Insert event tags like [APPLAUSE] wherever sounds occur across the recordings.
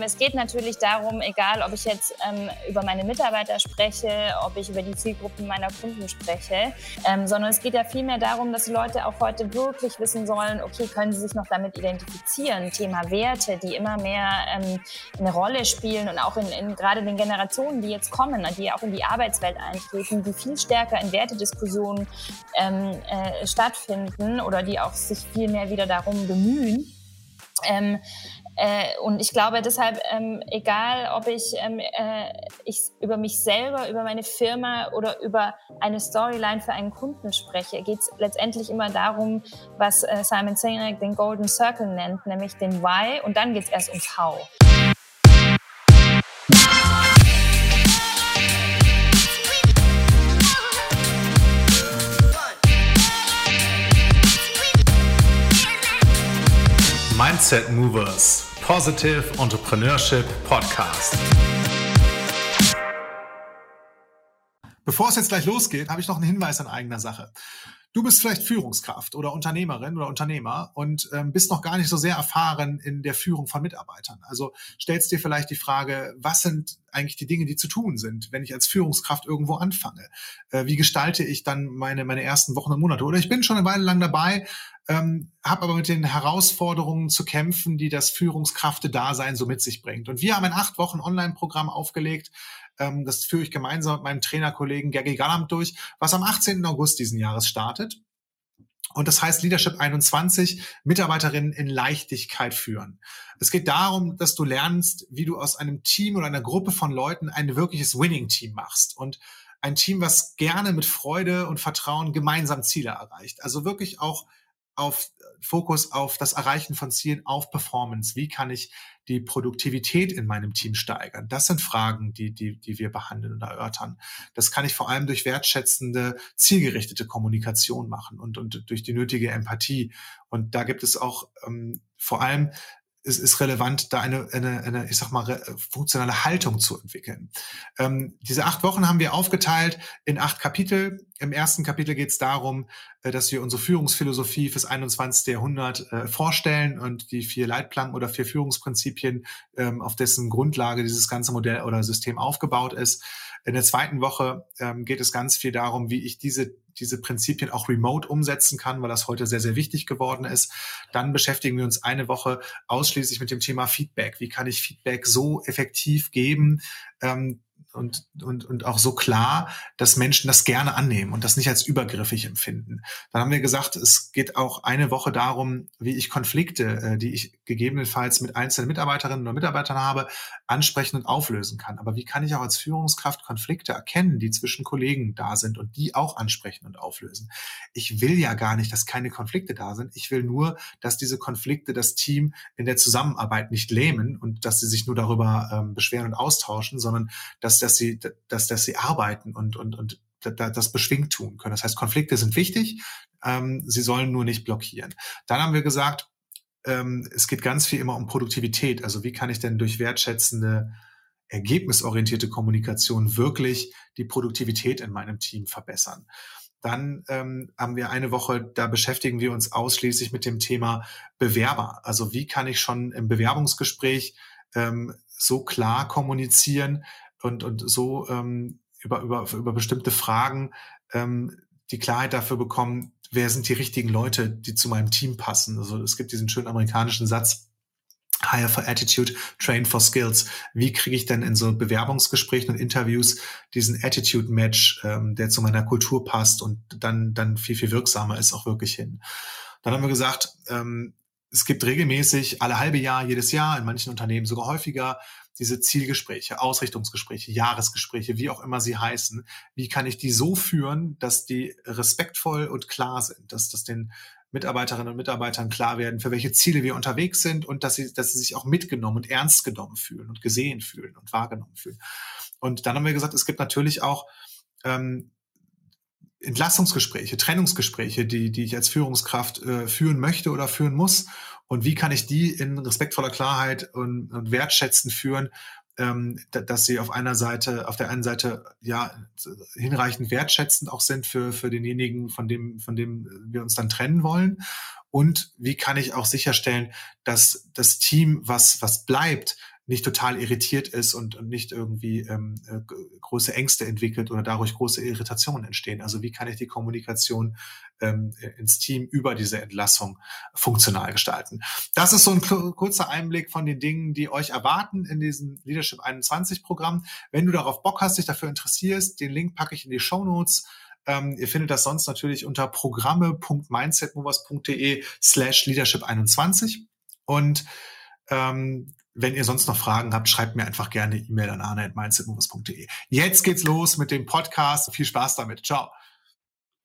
Es geht natürlich darum, egal ob ich jetzt ähm, über meine Mitarbeiter spreche, ob ich über die Zielgruppen meiner Kunden spreche, ähm, sondern es geht ja vielmehr darum, dass die Leute auch heute wirklich wissen sollen, okay, können sie sich noch damit identifizieren? Thema Werte, die immer mehr ähm, eine Rolle spielen und auch in, in gerade den Generationen, die jetzt kommen, die auch in die Arbeitswelt eintreten, die viel stärker in Wertediskussionen ähm, äh, stattfinden oder die auch sich viel mehr wieder darum bemühen. Ähm, äh, und ich glaube deshalb, ähm, egal ob ich, ähm, äh, ich über mich selber, über meine Firma oder über eine Storyline für einen Kunden spreche, geht es letztendlich immer darum, was äh, Simon Sinek den Golden Circle nennt, nämlich den Why und dann geht es erst ums How. Mindset Movers Positive Entrepreneurship Podcast. Bevor es jetzt gleich losgeht, habe ich noch einen Hinweis in eigener Sache. Du bist vielleicht Führungskraft oder Unternehmerin oder Unternehmer und ähm, bist noch gar nicht so sehr erfahren in der Führung von Mitarbeitern. Also stellst dir vielleicht die Frage, was sind eigentlich die Dinge, die zu tun sind, wenn ich als Führungskraft irgendwo anfange? Äh, wie gestalte ich dann meine, meine ersten Wochen und Monate? Oder ich bin schon eine Weile lang dabei, ähm, habe aber mit den Herausforderungen zu kämpfen, die das Führungskrafte-Dasein so mit sich bringt. Und wir haben ein acht Wochen Online-Programm aufgelegt, ähm, das führe ich gemeinsam mit meinem Trainerkollegen Gergi Gallam durch, was am 18. August diesen Jahres startet. Und das heißt Leadership 21, Mitarbeiterinnen in Leichtigkeit führen. Es geht darum, dass du lernst, wie du aus einem Team oder einer Gruppe von Leuten ein wirkliches Winning-Team machst. Und ein Team, was gerne mit Freude und Vertrauen gemeinsam Ziele erreicht. Also wirklich auch auf Fokus auf das Erreichen von Zielen, auf Performance. Wie kann ich die Produktivität in meinem Team steigern? Das sind Fragen, die, die, die wir behandeln und erörtern. Das kann ich vor allem durch wertschätzende, zielgerichtete Kommunikation machen und, und durch die nötige Empathie. Und da gibt es auch ähm, vor allem es ist relevant, da eine, eine, eine ich sag mal, funktionale Haltung zu entwickeln. Ähm, diese acht Wochen haben wir aufgeteilt in acht Kapitel. Im ersten Kapitel geht es darum, äh, dass wir unsere Führungsphilosophie fürs 21. Jahrhundert äh, vorstellen und die vier Leitplanken oder vier Führungsprinzipien, ähm, auf dessen Grundlage dieses ganze Modell oder System aufgebaut ist. In der zweiten Woche ähm, geht es ganz viel darum, wie ich diese diese Prinzipien auch remote umsetzen kann, weil das heute sehr, sehr wichtig geworden ist. Dann beschäftigen wir uns eine Woche ausschließlich mit dem Thema Feedback. Wie kann ich Feedback so effektiv geben, ähm, und, und, und auch so klar, dass Menschen das gerne annehmen und das nicht als übergriffig empfinden. Dann haben wir gesagt, es geht auch eine Woche darum, wie ich Konflikte, äh, die ich gegebenenfalls mit einzelnen Mitarbeiterinnen oder Mitarbeitern habe, ansprechen und auflösen kann. Aber wie kann ich auch als Führungskraft Konflikte erkennen, die zwischen Kollegen da sind und die auch ansprechen und auflösen? Ich will ja gar nicht, dass keine Konflikte da sind. Ich will nur, dass diese Konflikte das Team in der Zusammenarbeit nicht lähmen und dass sie sich nur darüber ähm, beschweren und austauschen, sondern dass dass, sie, dass, dass sie arbeiten und, und, und das beschwingt tun können. Das heißt, Konflikte sind wichtig, ähm, sie sollen nur nicht blockieren. Dann haben wir gesagt, ähm, es geht ganz viel immer um Produktivität. Also wie kann ich denn durch wertschätzende, ergebnisorientierte Kommunikation wirklich die Produktivität in meinem Team verbessern? Dann ähm, haben wir eine Woche, da beschäftigen wir uns ausschließlich mit dem Thema Bewerber. Also wie kann ich schon im Bewerbungsgespräch ähm, so klar kommunizieren, und, und so ähm, über, über, über bestimmte Fragen ähm, die Klarheit dafür bekommen, wer sind die richtigen Leute, die zu meinem Team passen. Also es gibt diesen schönen amerikanischen Satz, Hire for Attitude, Train for Skills. Wie kriege ich denn in so Bewerbungsgesprächen und Interviews diesen Attitude-Match, ähm, der zu meiner Kultur passt und dann, dann viel, viel wirksamer ist, auch wirklich hin. Dann haben wir gesagt, ähm, es gibt regelmäßig alle halbe Jahr, jedes Jahr, in manchen Unternehmen sogar häufiger, diese Zielgespräche, Ausrichtungsgespräche, Jahresgespräche, wie auch immer sie heißen, wie kann ich die so führen, dass die respektvoll und klar sind, dass das den Mitarbeiterinnen und Mitarbeitern klar werden, für welche Ziele wir unterwegs sind und dass sie, dass sie sich auch mitgenommen und ernst genommen fühlen und gesehen fühlen und wahrgenommen fühlen. Und dann haben wir gesagt, es gibt natürlich auch ähm, Entlassungsgespräche, Trennungsgespräche, die, die ich als Führungskraft äh, führen möchte oder führen muss. Und wie kann ich die in respektvoller Klarheit und, und wertschätzend führen, ähm, dass sie auf einer Seite, auf der einen Seite ja hinreichend wertschätzend auch sind für, für denjenigen, von dem, von dem wir uns dann trennen wollen. Und wie kann ich auch sicherstellen, dass das Team, was, was bleibt, nicht total irritiert ist und, und nicht irgendwie ähm, äh, große Ängste entwickelt oder dadurch große Irritationen entstehen. Also wie kann ich die Kommunikation ähm, ins Team über diese Entlassung funktional gestalten? Das ist so ein kurzer Einblick von den Dingen, die euch erwarten in diesem Leadership 21 Programm. Wenn du darauf Bock hast, dich dafür interessierst, den Link packe ich in die Show Notes. Ähm, ihr findet das sonst natürlich unter programme.mindsetmovers.de slash leadership 21. Und ähm, wenn ihr sonst noch Fragen habt, schreibt mir einfach gerne E-Mail an arne.mindsetmovers.de. Jetzt geht's los mit dem Podcast. Viel Spaß damit. Ciao.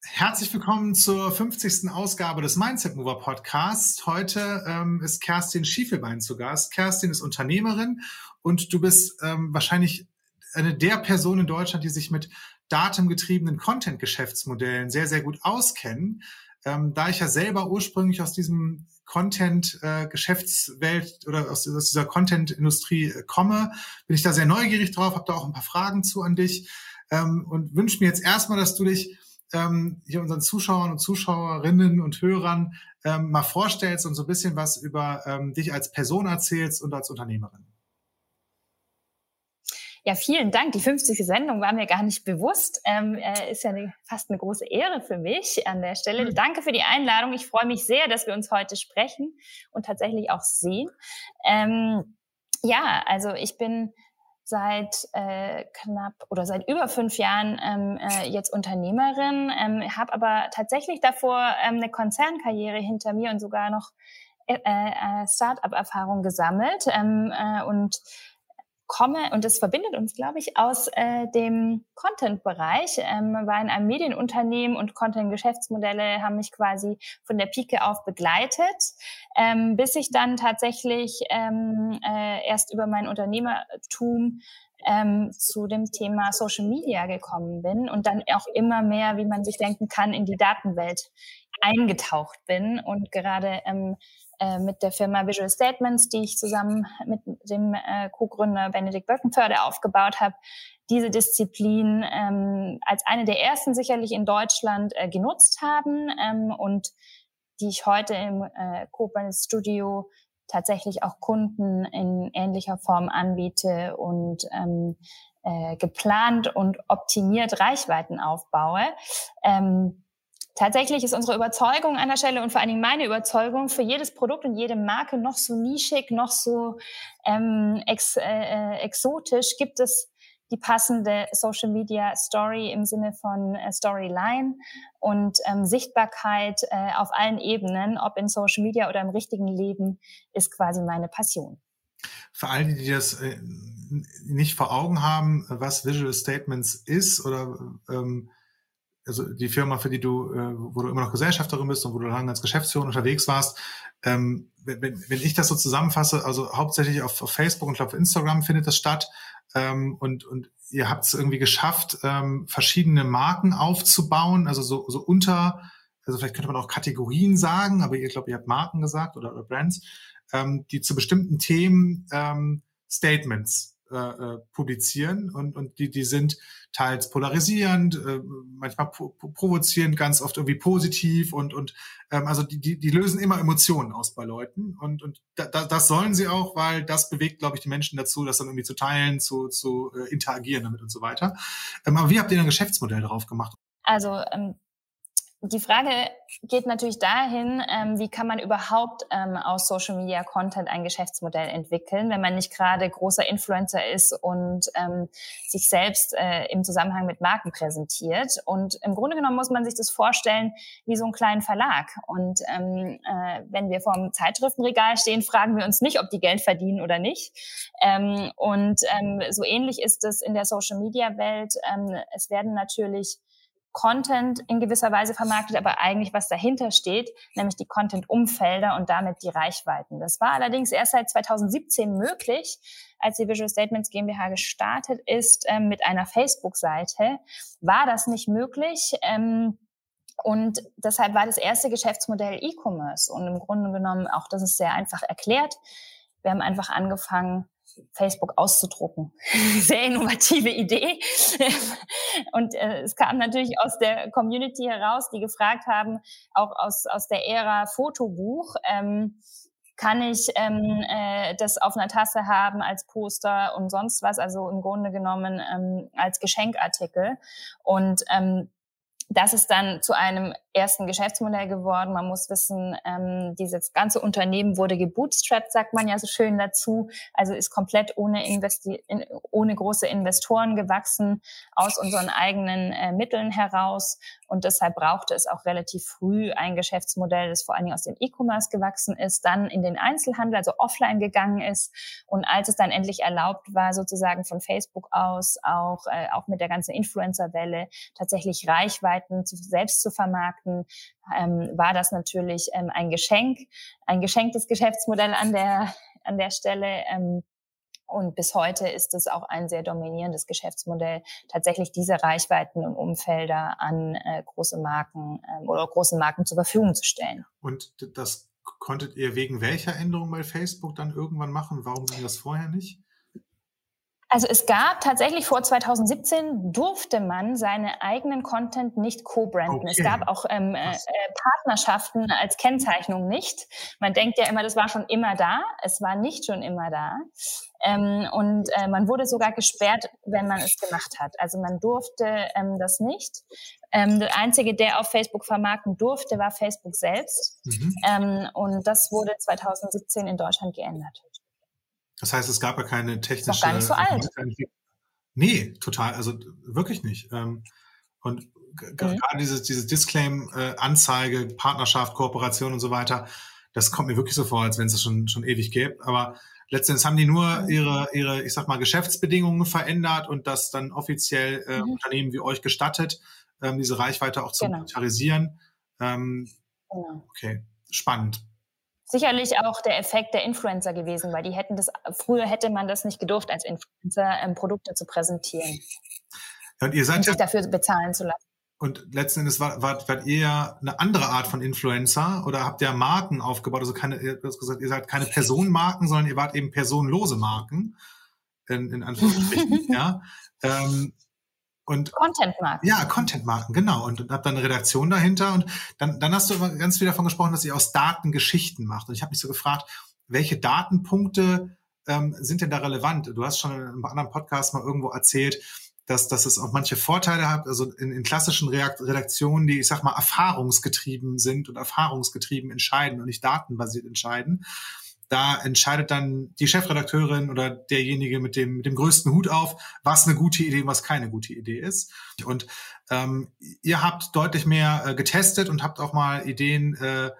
Herzlich willkommen zur 50. Ausgabe des Mindset Mover Podcasts. Heute ähm, ist Kerstin Schiefelbein zu Gast. Kerstin ist Unternehmerin und du bist ähm, wahrscheinlich eine der Personen in Deutschland, die sich mit datengetriebenen Content-Geschäftsmodellen sehr, sehr gut auskennen. Ähm, da ich ja selber ursprünglich aus diesem Content-Geschäftswelt äh, oder aus, aus dieser Content-Industrie äh, komme, bin ich da sehr neugierig drauf, habe da auch ein paar Fragen zu an dich ähm, und wünsche mir jetzt erstmal, dass du dich ähm, hier unseren Zuschauern und Zuschauerinnen und Hörern ähm, mal vorstellst und so ein bisschen was über ähm, dich als Person erzählst und als Unternehmerin. Ja, vielen Dank. Die 50. Sendung war mir gar nicht bewusst. Ähm, äh, ist ja eine, fast eine große Ehre für mich an der Stelle. Mhm. Danke für die Einladung. Ich freue mich sehr, dass wir uns heute sprechen und tatsächlich auch sehen. Ähm, ja, also ich bin seit äh, knapp oder seit über fünf Jahren ähm, äh, jetzt Unternehmerin, ähm, habe aber tatsächlich davor ähm, eine Konzernkarriere hinter mir und sogar noch äh, äh, Start-up-Erfahrung gesammelt ähm, äh, und komme, und das verbindet uns, glaube ich, aus äh, dem Content-Bereich, ähm, war in einem Medienunternehmen und Content-Geschäftsmodelle haben mich quasi von der Pike auf begleitet, ähm, bis ich dann tatsächlich ähm, äh, erst über mein Unternehmertum ähm, zu dem Thema Social Media gekommen bin und dann auch immer mehr, wie man sich denken kann, in die Datenwelt eingetaucht bin und gerade ähm, äh, mit der Firma Visual Statements, die ich zusammen mit dem äh, Co-Gründer Benedikt Böckenförde aufgebaut habe, diese Disziplin ähm, als eine der ersten sicherlich in Deutschland äh, genutzt haben ähm, und die ich heute im äh, Koblenz Studio tatsächlich auch Kunden in ähnlicher Form anbiete und ähm, äh, geplant und optimiert Reichweiten aufbaue. Ähm, Tatsächlich ist unsere Überzeugung an der Stelle und vor allen Dingen meine Überzeugung für jedes Produkt und jede Marke noch so nischig, noch so ähm, ex, äh, exotisch, gibt es die passende Social Media Story im Sinne von äh, Storyline und ähm, Sichtbarkeit äh, auf allen Ebenen, ob in Social Media oder im richtigen Leben, ist quasi meine Passion. Für alle, die das äh, nicht vor Augen haben, was Visual Statements ist oder ähm, also die Firma, für die du, äh, wo du immer noch Gesellschafterin bist und wo du lange als Geschäftsführer unterwegs warst, ähm, wenn, wenn ich das so zusammenfasse, also hauptsächlich auf, auf Facebook und auf Instagram findet das statt ähm, und, und ihr habt es irgendwie geschafft, ähm, verschiedene Marken aufzubauen, also so, so unter, also vielleicht könnte man auch Kategorien sagen, aber ihr glaube, ihr habt Marken gesagt oder, oder Brands, ähm, die zu bestimmten Themen ähm, Statements äh, äh, publizieren und, und die, die sind teils polarisierend, äh, manchmal pro provozierend, ganz oft irgendwie positiv und, und ähm, also die, die, die lösen immer Emotionen aus bei Leuten und, und da, das sollen sie auch, weil das bewegt, glaube ich, die Menschen dazu, das dann irgendwie zu teilen, zu, zu äh, interagieren damit und so weiter. Ähm, aber wie habt ihr ein Geschäftsmodell darauf gemacht? Also ähm, die Frage geht natürlich dahin, ähm, wie kann man überhaupt ähm, aus Social Media Content ein Geschäftsmodell entwickeln, wenn man nicht gerade großer Influencer ist und ähm, sich selbst äh, im Zusammenhang mit Marken präsentiert. Und im Grunde genommen muss man sich das vorstellen wie so einen kleinen Verlag. Und ähm, äh, wenn wir vor einem Zeitschriftenregal stehen, fragen wir uns nicht, ob die Geld verdienen oder nicht. Ähm, und ähm, so ähnlich ist es in der Social Media Welt. Ähm, es werden natürlich Content in gewisser Weise vermarktet, aber eigentlich was dahinter steht, nämlich die Content-Umfelder und damit die Reichweiten. Das war allerdings erst seit 2017 möglich, als die Visual Statements GmbH gestartet ist ähm, mit einer Facebook-Seite, war das nicht möglich. Ähm, und deshalb war das erste Geschäftsmodell E-Commerce. Und im Grunde genommen, auch das ist sehr einfach erklärt. Wir haben einfach angefangen, Facebook auszudrucken. [LAUGHS] Sehr innovative Idee. [LAUGHS] Und äh, es kam natürlich aus der Community heraus, die gefragt haben, auch aus, aus der Ära Fotobuch, ähm, kann ich ähm, äh, das auf einer Tasse haben als Poster und sonst was, also im Grunde genommen ähm, als Geschenkartikel. Und ähm, das ist dann zu einem ersten Geschäftsmodell geworden. Man muss wissen, ähm, dieses ganze Unternehmen wurde gebootstrapped, sagt man ja so schön dazu. Also ist komplett ohne, Investi in, ohne große Investoren gewachsen, aus unseren eigenen äh, Mitteln heraus. Und deshalb brauchte es auch relativ früh ein Geschäftsmodell, das vor allen Dingen aus dem E-Commerce gewachsen ist, dann in den Einzelhandel, also offline gegangen ist. Und als es dann endlich erlaubt war, sozusagen von Facebook aus, auch, äh, auch mit der ganzen Influencer-Welle, tatsächlich Reichweiten zu, selbst zu vermarkten, Märkten ähm, war das natürlich ähm, ein Geschenk, ein geschenktes Geschäftsmodell an der, an der Stelle. Ähm, und bis heute ist es auch ein sehr dominierendes Geschäftsmodell, tatsächlich diese Reichweiten und Umfelder an äh, große Marken ähm, oder großen Marken zur Verfügung zu stellen. Und das konntet ihr wegen welcher Änderung bei Facebook dann irgendwann machen? Warum ging das vorher nicht? Also es gab tatsächlich vor 2017 durfte man seine eigenen Content nicht co-branden. Okay. Es gab auch ähm, äh, Partnerschaften als Kennzeichnung nicht. Man denkt ja immer, das war schon immer da. Es war nicht schon immer da. Ähm, und äh, man wurde sogar gesperrt, wenn man es gemacht hat. Also man durfte ähm, das nicht. Ähm, der einzige, der auf Facebook vermarkten durfte, war Facebook selbst. Mhm. Ähm, und das wurde 2017 in Deutschland geändert. Das heißt, es gab ja keine technische. Ist doch gar nicht so alt. Nee, total. Also wirklich nicht. Ähm, und mhm. gerade dieses, dieses Disclaim, äh, Anzeige, Partnerschaft, Kooperation und so weiter, das kommt mir wirklich so vor, als wenn es es schon, schon ewig gäbe. Aber letztendlich haben die nur mhm. ihre, ihre, ich sag mal, Geschäftsbedingungen verändert und das dann offiziell äh, mhm. Unternehmen wie euch gestattet, ähm, diese Reichweite auch zu genau. monetarisieren. Ähm, genau. Okay, spannend sicherlich auch der Effekt der Influencer gewesen, weil die hätten das, früher hätte man das nicht gedurft, als Influencer ähm, Produkte zu präsentieren. und ihr seid und sich ja, dafür bezahlen zu lassen. Und letzten Endes wart, wart, wart ihr ja eine andere Art von Influencer oder habt ihr Marken aufgebaut? Also keine, ihr, gesagt, ihr seid keine Personenmarken, sondern ihr wart eben personenlose Marken. In, in Anführungsstrichen, [LAUGHS] ja. Ähm, und Content-Marken. Ja, Content-Marken, genau. Und, und hab dann eine Redaktion dahinter. Und dann, dann hast du immer ganz viel davon gesprochen, dass ihr aus Daten Geschichten macht. Und ich habe mich so gefragt, welche Datenpunkte ähm, sind denn da relevant? Du hast schon in einem anderen Podcast mal irgendwo erzählt, dass, dass es auch manche Vorteile hat, also in, in klassischen Redaktionen, die, ich sag mal, erfahrungsgetrieben sind und erfahrungsgetrieben entscheiden und nicht datenbasiert entscheiden da entscheidet dann die Chefredakteurin oder derjenige mit dem, mit dem größten Hut auf, was eine gute Idee, was keine gute Idee ist. Und ähm, ihr habt deutlich mehr äh, getestet und habt auch mal Ideen, äh,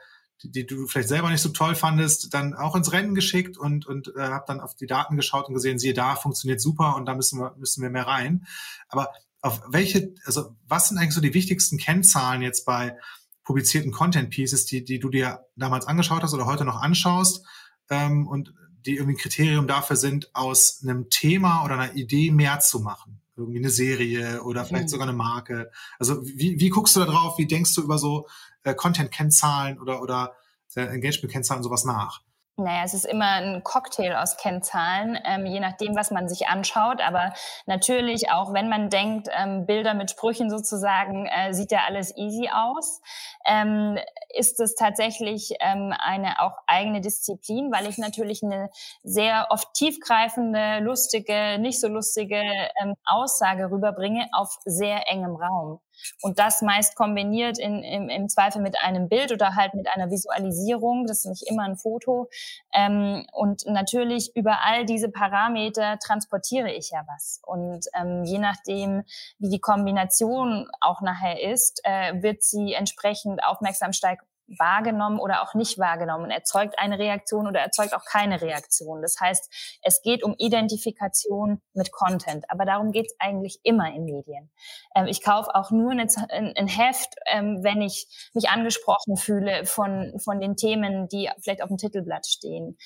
die, die du vielleicht selber nicht so toll fandest, dann auch ins Rennen geschickt und, und äh, habt dann auf die Daten geschaut und gesehen, siehe da, funktioniert super und da müssen wir, müssen wir mehr rein. Aber auf welche, also was sind eigentlich so die wichtigsten Kennzahlen jetzt bei publizierten Content Pieces, die, die du dir damals angeschaut hast oder heute noch anschaust? Ähm, und die irgendwie ein Kriterium dafür sind, aus einem Thema oder einer Idee mehr zu machen. Irgendwie eine Serie oder vielleicht mhm. sogar eine Marke. Also wie, wie guckst du da drauf? Wie denkst du über so äh, Content-Kennzahlen oder, oder äh, Engagement-Kennzahlen sowas nach? Naja, es ist immer ein Cocktail aus Kennzahlen, ähm, je nachdem, was man sich anschaut. Aber natürlich, auch wenn man denkt, ähm, Bilder mit Sprüchen sozusagen, äh, sieht ja alles easy aus, ähm, ist es tatsächlich ähm, eine auch eigene Disziplin, weil ich natürlich eine sehr oft tiefgreifende, lustige, nicht so lustige ähm, Aussage rüberbringe auf sehr engem Raum. Und das meist kombiniert in, im, im Zweifel mit einem Bild oder halt mit einer Visualisierung. Das ist nicht immer ein Foto. Ähm, und natürlich über all diese Parameter transportiere ich ja was. Und ähm, je nachdem, wie die Kombination auch nachher ist, äh, wird sie entsprechend aufmerksam steig wahrgenommen oder auch nicht wahrgenommen, erzeugt eine Reaktion oder erzeugt auch keine Reaktion. Das heißt, es geht um Identifikation mit Content, aber darum geht es eigentlich immer in Medien. Ähm, ich kaufe auch nur eine, ein, Heft, ähm, wenn ich mich angesprochen fühle von, von den Themen, die vielleicht auf dem Titelblatt stehen.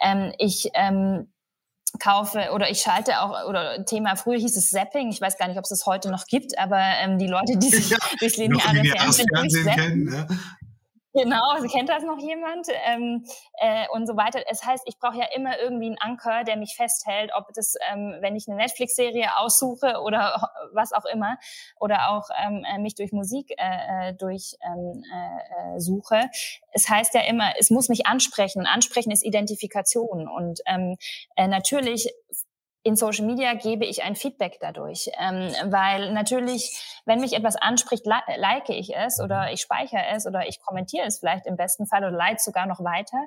Ähm, ich ähm, kaufe oder ich schalte auch oder Thema früher hieß es Zapping ich weiß gar nicht ob es es heute noch gibt aber ähm, die Leute die sich ja, durchs lineare Fernsehen, Fernsehen kennen, ne? Genau, kennt das noch jemand? Ähm, äh, und so weiter. Es heißt, ich brauche ja immer irgendwie einen Anker, der mich festhält, ob das, ähm, wenn ich eine Netflix-Serie aussuche oder [LAUGHS] was auch immer, oder auch ähm, äh, mich durch Musik äh, äh durch ähm, äh, suche. Es heißt ja immer, es muss mich ansprechen. Ansprechen ist Identifikation. Und ähm, äh, natürlich in Social Media gebe ich ein Feedback dadurch, ähm, weil natürlich, wenn mich etwas anspricht, li like ich es oder mhm. ich speichere es oder ich kommentiere es vielleicht im besten Fall oder leite sogar noch weiter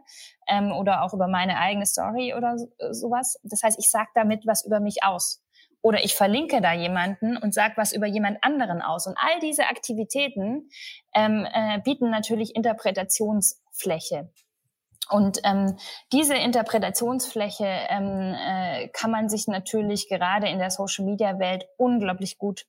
ähm, oder auch über meine eigene Story oder so, sowas. Das heißt, ich sage damit was über mich aus oder ich verlinke da jemanden und sage was über jemand anderen aus. Und all diese Aktivitäten ähm, äh, bieten natürlich Interpretationsfläche. Und ähm, diese Interpretationsfläche ähm, äh, kann man sich natürlich gerade in der Social-Media-Welt unglaublich gut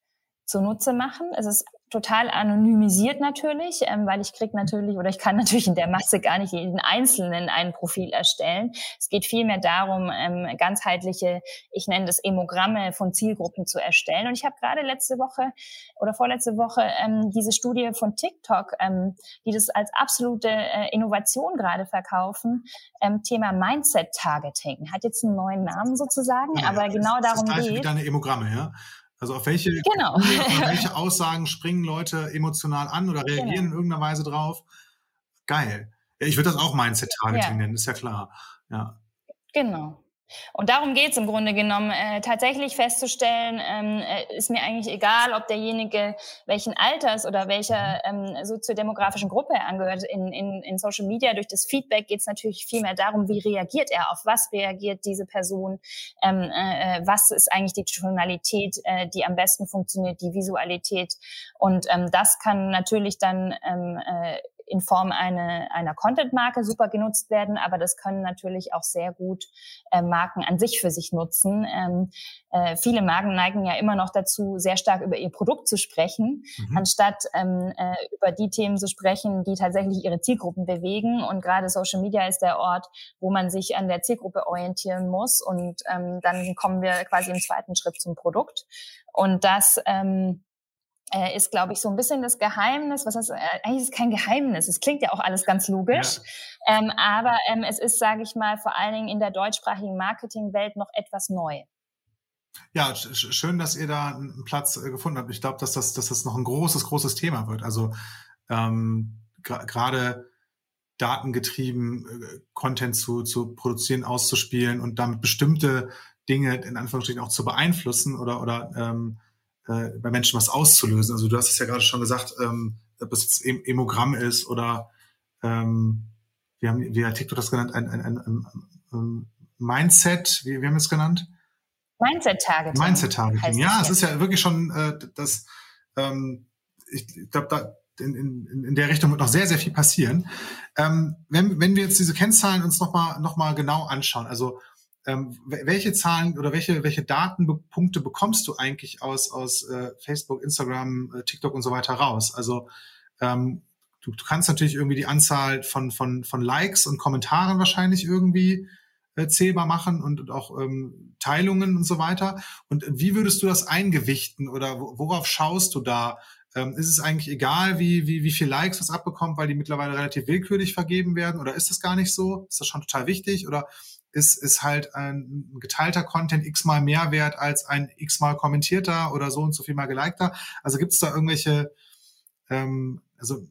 zunutze machen. Es ist total anonymisiert natürlich, ähm, weil ich krieg natürlich oder ich kann [LAUGHS] natürlich in der Masse gar nicht jeden Einzelnen ein Profil erstellen. Es geht vielmehr darum, ähm, ganzheitliche, ich nenne das Emogramme von Zielgruppen zu erstellen. Und ich habe gerade letzte Woche oder vorletzte Woche ähm, diese Studie von TikTok, ähm, die das als absolute äh, Innovation gerade verkaufen, ähm, Thema Mindset-Targeting. Hat jetzt einen neuen Namen sozusagen, ja, aber genau darum das geht. Wieder eine Emogramme, ja? Also auf welche, genau. [LAUGHS] auf welche Aussagen springen Leute emotional an oder reagieren genau. in irgendeiner Weise drauf? Geil. Ich würde das auch Mindset-Targeting ja. nennen, ist ja klar. Ja. Genau. Und darum geht es im Grunde genommen, äh, tatsächlich festzustellen, ähm, äh, ist mir eigentlich egal, ob derjenige welchen Alters oder welcher ähm, soziodemografischen Gruppe er angehört. In, in, in Social Media durch das Feedback geht es natürlich viel mehr darum, wie reagiert er, auf was reagiert diese Person, ähm, äh, äh was ist eigentlich die Tonalität, äh, die am besten funktioniert, die Visualität. Und ähm, das kann natürlich dann ähm, äh, in Form eine, einer Content-Marke super genutzt werden, aber das können natürlich auch sehr gut äh, Marken an sich für sich nutzen. Ähm, äh, viele Marken neigen ja immer noch dazu, sehr stark über ihr Produkt zu sprechen, mhm. anstatt ähm, äh, über die Themen zu sprechen, die tatsächlich ihre Zielgruppen bewegen. Und gerade Social Media ist der Ort, wo man sich an der Zielgruppe orientieren muss. Und ähm, dann kommen wir quasi im zweiten Schritt zum Produkt. Und das ähm, äh, ist, glaube ich, so ein bisschen das Geheimnis. Was heißt, äh, eigentlich ist es kein Geheimnis. Es klingt ja auch alles ganz logisch. Ja. Ähm, aber ähm, es ist, sage ich mal, vor allen Dingen in der deutschsprachigen Marketingwelt noch etwas neu. Ja, schön, dass ihr da einen Platz äh, gefunden habt. Ich glaube, dass das, dass das noch ein großes, großes Thema wird. Also ähm, gerade datengetrieben äh, Content zu, zu produzieren, auszuspielen und damit bestimmte Dinge in Anführungsstrichen auch zu beeinflussen oder, oder ähm, äh, bei Menschen was auszulösen. Also du hast es ja gerade schon gesagt, ähm, ob es jetzt Emogramm ist oder ähm, wir haben, wie hat TikTok das genannt, ein, ein, ein, ein Mindset, wie, wie haben wir es genannt? Mindset-Targeting. Mindset-Targeting, ja, es ist ja wirklich schon äh, das, ähm, ich glaube, da in, in, in der Richtung wird noch sehr, sehr viel passieren. Ähm, wenn, wenn wir jetzt diese Kennzahlen uns nochmal noch mal genau anschauen, also ähm, welche Zahlen oder welche, welche Datenpunkte bekommst du eigentlich aus, aus äh, Facebook, Instagram, äh, TikTok und so weiter raus? Also ähm, du, du kannst natürlich irgendwie die Anzahl von, von, von Likes und Kommentaren wahrscheinlich irgendwie äh, zählbar machen und, und auch ähm, Teilungen und so weiter. Und wie würdest du das eingewichten oder worauf schaust du da? Ähm, ist es eigentlich egal, wie, wie, wie viel Likes was abbekommt, weil die mittlerweile relativ willkürlich vergeben werden? Oder ist das gar nicht so? Ist das schon total wichtig? Oder ist, ist halt ein geteilter Content x-mal mehr wert als ein x-mal kommentierter oder so und so viel mal gelikter. Also gibt es da irgendwelche, ähm, also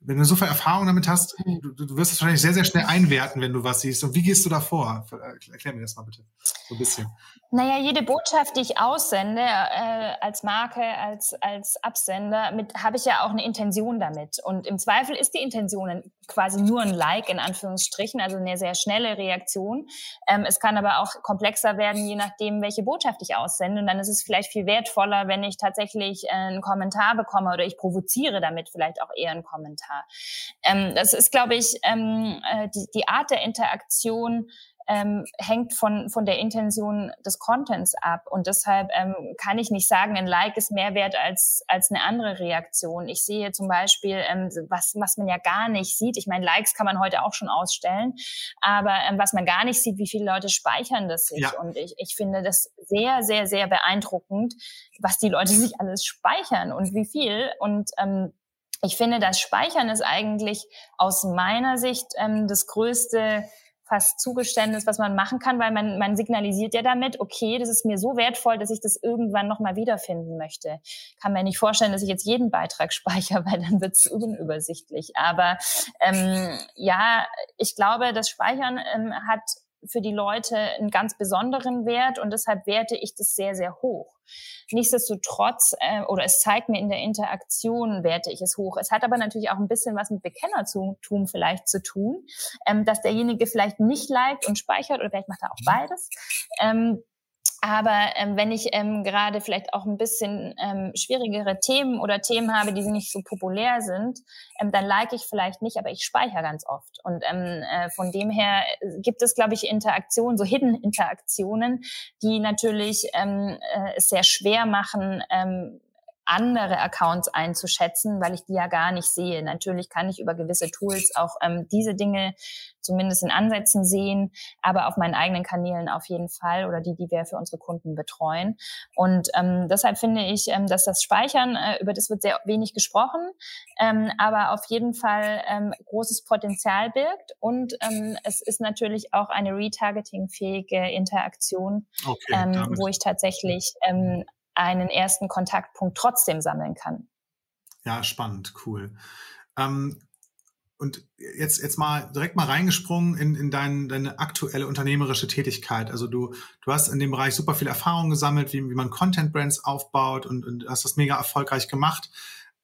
wenn du so viel Erfahrung damit hast, mhm. du, du wirst es wahrscheinlich sehr, sehr schnell einwerten, wenn du was siehst. Und wie gehst du da vor? Erklär mir das mal bitte. So ein bisschen. Naja, jede Botschaft, die ich aussende, äh, als Marke, als, als Absender, habe ich ja auch eine Intention damit. Und im Zweifel ist die Intention quasi nur ein Like, in Anführungsstrichen, also eine sehr schnelle Reaktion. Ähm, es kann aber auch komplexer werden, je nachdem, welche Botschaft ich aussende. Und dann ist es vielleicht viel wertvoller, wenn ich tatsächlich äh, einen Kommentar bekomme oder ich provoziere damit vielleicht auch eher einen Kommentar. Ähm, das ist, glaube ich, ähm, äh, die, die Art der Interaktion, ähm, hängt von, von der Intention des Contents ab. Und deshalb ähm, kann ich nicht sagen, ein Like ist mehr wert als, als eine andere Reaktion. Ich sehe zum Beispiel, ähm, was, was man ja gar nicht sieht. Ich meine, Likes kann man heute auch schon ausstellen. Aber ähm, was man gar nicht sieht, wie viele Leute speichern das sich. Ja. Und ich, ich finde das sehr, sehr, sehr beeindruckend, was die Leute [LAUGHS] sich alles speichern und wie viel. Und ähm, ich finde, das Speichern ist eigentlich aus meiner Sicht ähm, das größte fast Zugeständnis, was man machen kann, weil man, man signalisiert ja damit, okay, das ist mir so wertvoll, dass ich das irgendwann nochmal wiederfinden möchte. Kann mir nicht vorstellen, dass ich jetzt jeden Beitrag [LAUGHS] speichere, weil dann wird es unübersichtlich. Aber ähm, ja, ich glaube, das Speichern ähm, hat für die Leute einen ganz besonderen Wert und deshalb werte ich das sehr, sehr hoch. Nichtsdestotrotz, äh, oder es zeigt mir in der Interaktion, werte ich es hoch. Es hat aber natürlich auch ein bisschen was mit Bekennertum vielleicht zu tun, ähm, dass derjenige vielleicht nicht liked und speichert oder vielleicht macht er auch beides. Ähm, aber ähm, wenn ich ähm, gerade vielleicht auch ein bisschen ähm, schwierigere Themen oder Themen habe, die nicht so populär sind, ähm, dann like ich vielleicht nicht, aber ich speichere ganz oft. Und ähm, äh, von dem her äh, gibt es, glaube ich, Interaktionen, so Hidden Interaktionen, die natürlich ähm, äh, es sehr schwer machen, ähm, andere Accounts einzuschätzen, weil ich die ja gar nicht sehe. Natürlich kann ich über gewisse Tools auch ähm, diese Dinge zumindest in Ansätzen sehen, aber auf meinen eigenen Kanälen auf jeden Fall oder die, die wir für unsere Kunden betreuen. Und ähm, deshalb finde ich, ähm, dass das Speichern, äh, über das wird sehr wenig gesprochen, ähm, aber auf jeden Fall ähm, großes Potenzial birgt. Und ähm, es ist natürlich auch eine retargeting-fähige Interaktion, okay, ähm, wo ich tatsächlich ähm, einen ersten Kontaktpunkt trotzdem sammeln kann. Ja, spannend, cool. Ähm, und jetzt, jetzt mal direkt mal reingesprungen in, in dein, deine aktuelle unternehmerische Tätigkeit. Also du, du hast in dem Bereich super viel Erfahrung gesammelt, wie, wie man Content Brands aufbaut und, und hast das mega erfolgreich gemacht.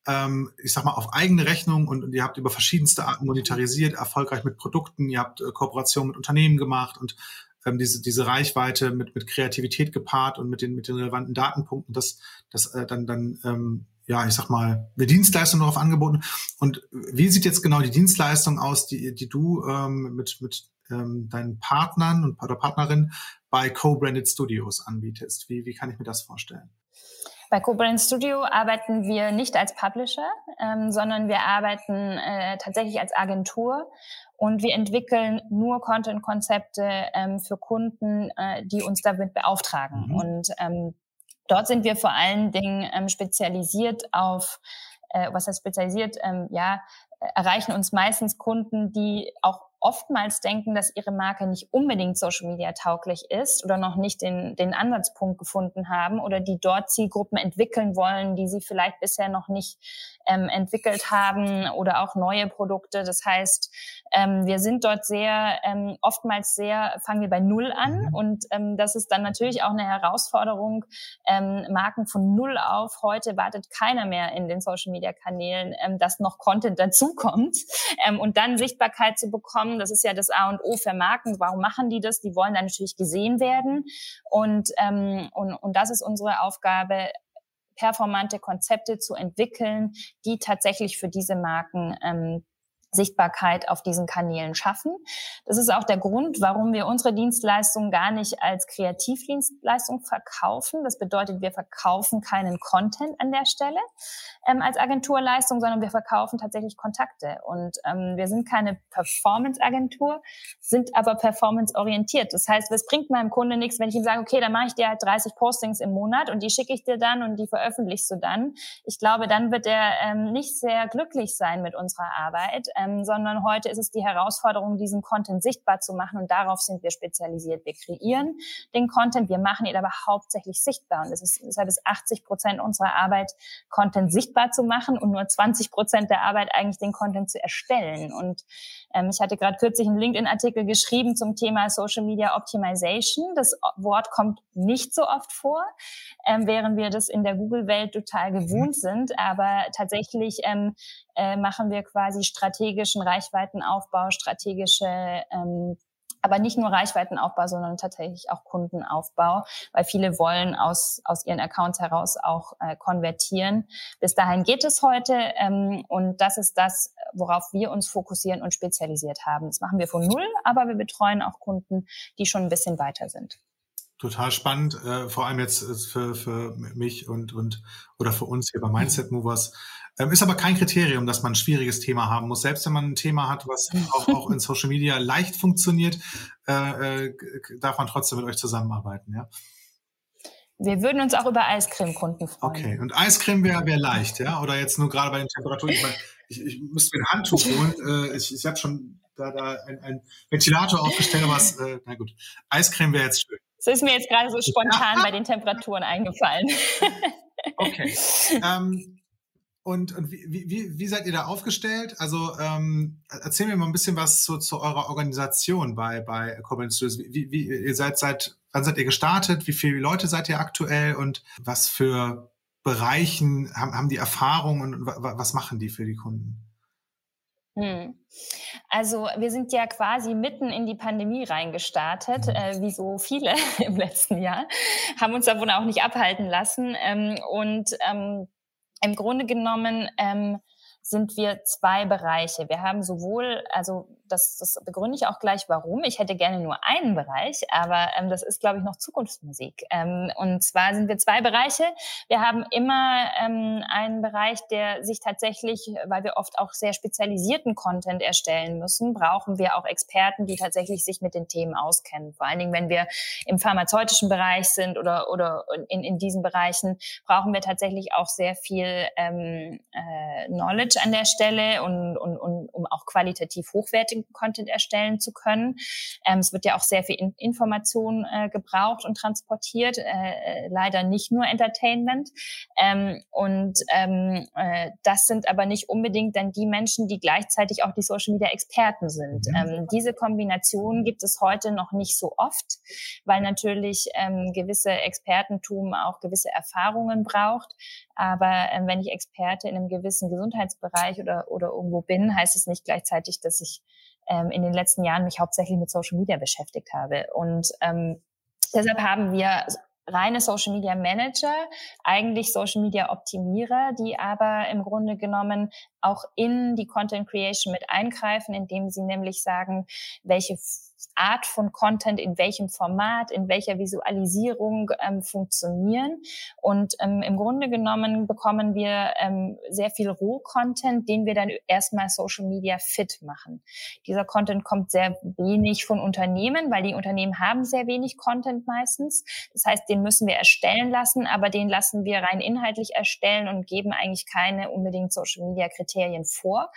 Ähm, ich sag mal, auf eigene Rechnung und, und ihr habt über verschiedenste Arten monetarisiert, erfolgreich mit Produkten, ihr habt äh, Kooperationen mit Unternehmen gemacht und ähm, diese, diese Reichweite mit, mit Kreativität gepaart und mit den, mit den relevanten Datenpunkten, das, das äh, dann, dann ähm, ja, ich sag mal, eine Dienstleistung darauf angeboten. Und wie sieht jetzt genau die Dienstleistung aus, die, die du ähm, mit, mit ähm, deinen Partnern und oder Partnerinnen bei Co-Branded Studios anbietest? Wie, wie kann ich mir das vorstellen? Bei Co-Brand Studio arbeiten wir nicht als Publisher, ähm, sondern wir arbeiten äh, tatsächlich als Agentur und wir entwickeln nur Content-Konzepte ähm, für Kunden, äh, die uns damit beauftragen. Mhm. Und ähm, dort sind wir vor allen Dingen ähm, spezialisiert auf, äh, was heißt spezialisiert, ähm, ja, erreichen uns meistens Kunden, die auch oftmals denken, dass ihre Marke nicht unbedingt Social Media tauglich ist oder noch nicht den, den Ansatzpunkt gefunden haben oder die dort Zielgruppen entwickeln wollen, die sie vielleicht bisher noch nicht ähm, entwickelt haben oder auch neue Produkte. Das heißt, ähm, wir sind dort sehr, ähm, oftmals sehr, fangen wir bei Null an mhm. und ähm, das ist dann natürlich auch eine Herausforderung, ähm, Marken von Null auf. Heute wartet keiner mehr in den Social Media Kanälen, ähm, dass noch Content dazukommt [LAUGHS] ähm, und dann Sichtbarkeit zu bekommen haben. Das ist ja das A und O für Marken. Warum machen die das? Die wollen dann natürlich gesehen werden. Und, ähm, und, und das ist unsere Aufgabe, performante Konzepte zu entwickeln, die tatsächlich für diese Marken ähm, Sichtbarkeit auf diesen Kanälen schaffen. Das ist auch der Grund, warum wir unsere Dienstleistung gar nicht als Kreativdienstleistung verkaufen. Das bedeutet, wir verkaufen keinen Content an der Stelle ähm, als Agenturleistung, sondern wir verkaufen tatsächlich Kontakte. Und ähm, wir sind keine Performance-Agentur, sind aber performance-orientiert. Das heißt, es bringt meinem Kunde nichts, wenn ich ihm sage, okay, dann mache ich dir halt 30 Postings im Monat und die schicke ich dir dann und die veröffentlichst du dann. Ich glaube, dann wird er ähm, nicht sehr glücklich sein mit unserer Arbeit ähm, sondern heute ist es die Herausforderung, diesen Content sichtbar zu machen und darauf sind wir spezialisiert. Wir kreieren den Content, wir machen ihn aber hauptsächlich sichtbar und ist, deshalb ist 80 Prozent unserer Arbeit, Content sichtbar zu machen und nur 20 Prozent der Arbeit eigentlich den Content zu erstellen. Und ähm, ich hatte gerade kürzlich einen LinkedIn-Artikel geschrieben zum Thema Social Media Optimization. Das Wort kommt nicht so oft vor, ähm, während wir das in der Google-Welt total gewohnt sind. Aber tatsächlich ähm, äh, machen wir quasi strategischen Reichweitenaufbau, strategische ähm, aber nicht nur Reichweitenaufbau, sondern tatsächlich auch Kundenaufbau, weil viele wollen aus, aus ihren Accounts heraus auch äh, konvertieren. Bis dahin geht es heute ähm, und das ist das, worauf wir uns fokussieren und spezialisiert haben. Das machen wir von null, aber wir betreuen auch Kunden, die schon ein bisschen weiter sind. Total spannend, äh, vor allem jetzt äh, für, für mich und, und oder für uns hier bei Mindset Movers. Ähm, ist aber kein Kriterium, dass man ein schwieriges Thema haben muss. Selbst wenn man ein Thema hat, was auch, auch in Social Media leicht funktioniert, äh, äh, darf man trotzdem mit euch zusammenarbeiten, ja? Wir würden uns auch über Eiscreme-Kunden freuen. Okay, und Eiscreme wäre wär leicht, ja? Oder jetzt nur gerade bei den Temperaturen? Ich, mein, ich, ich müsste mir ein Handtuch [LAUGHS] holen. Äh, ich ich habe schon da, da ein, ein Ventilator aufgestellt, aber es, äh, na gut. Eiscreme wäre jetzt schön. Das ist mir jetzt gerade so spontan bei den Temperaturen eingefallen. okay. [LAUGHS] Ähm, und, und wie, wie, wie seid ihr da aufgestellt? Also ähm, erzähl mir mal ein bisschen was zu, zu eurer Organisation bei, bei Common Studios. Wie, wie, ihr seid seit, wann seid ihr gestartet? Wie viele Leute seid ihr aktuell? Und was für Bereichen haben, haben die Erfahrung und was machen die für die Kunden? Hm. Also wir sind ja quasi mitten in die Pandemie reingestartet, äh, wie so viele [LAUGHS] im letzten Jahr, haben uns davon auch nicht abhalten lassen. Ähm, und ähm, im Grunde genommen ähm, sind wir zwei Bereiche. Wir haben sowohl, also das, das begründe ich auch gleich, warum. Ich hätte gerne nur einen Bereich, aber ähm, das ist, glaube ich, noch Zukunftsmusik. Ähm, und zwar sind wir zwei Bereiche. Wir haben immer ähm, einen Bereich, der sich tatsächlich, weil wir oft auch sehr spezialisierten Content erstellen müssen, brauchen wir auch Experten, die tatsächlich sich mit den Themen auskennen. Vor allen Dingen, wenn wir im pharmazeutischen Bereich sind oder, oder in, in diesen Bereichen, brauchen wir tatsächlich auch sehr viel ähm, äh, Knowledge an der Stelle und, und, und um auch qualitativ hochwertig Content erstellen zu können. Ähm, es wird ja auch sehr viel in Information äh, gebraucht und transportiert, äh, äh, leider nicht nur Entertainment. Ähm, und ähm, äh, das sind aber nicht unbedingt dann die Menschen, die gleichzeitig auch die Social Media Experten sind. Mhm. Ähm, diese Kombination gibt es heute noch nicht so oft, weil natürlich ähm, gewisse Expertentum auch gewisse Erfahrungen braucht. Aber ähm, wenn ich Experte in einem gewissen Gesundheitsbereich oder, oder irgendwo bin, heißt es nicht gleichzeitig, dass ich ähm, in den letzten Jahren mich hauptsächlich mit Social Media beschäftigt habe. Und ähm, deshalb haben wir reine Social Media Manager, eigentlich Social Media Optimierer, die aber im Grunde genommen auch in die Content Creation mit eingreifen, indem sie nämlich sagen, welche Art von Content in welchem Format, in welcher Visualisierung ähm, funktionieren. Und ähm, im Grunde genommen bekommen wir ähm, sehr viel Roh-Content, den wir dann erstmal Social Media fit machen. Dieser Content kommt sehr wenig von Unternehmen, weil die Unternehmen haben sehr wenig Content meistens. Das heißt, den müssen wir erstellen lassen, aber den lassen wir rein inhaltlich erstellen und geben eigentlich keine unbedingt Social Media Kriterien vor.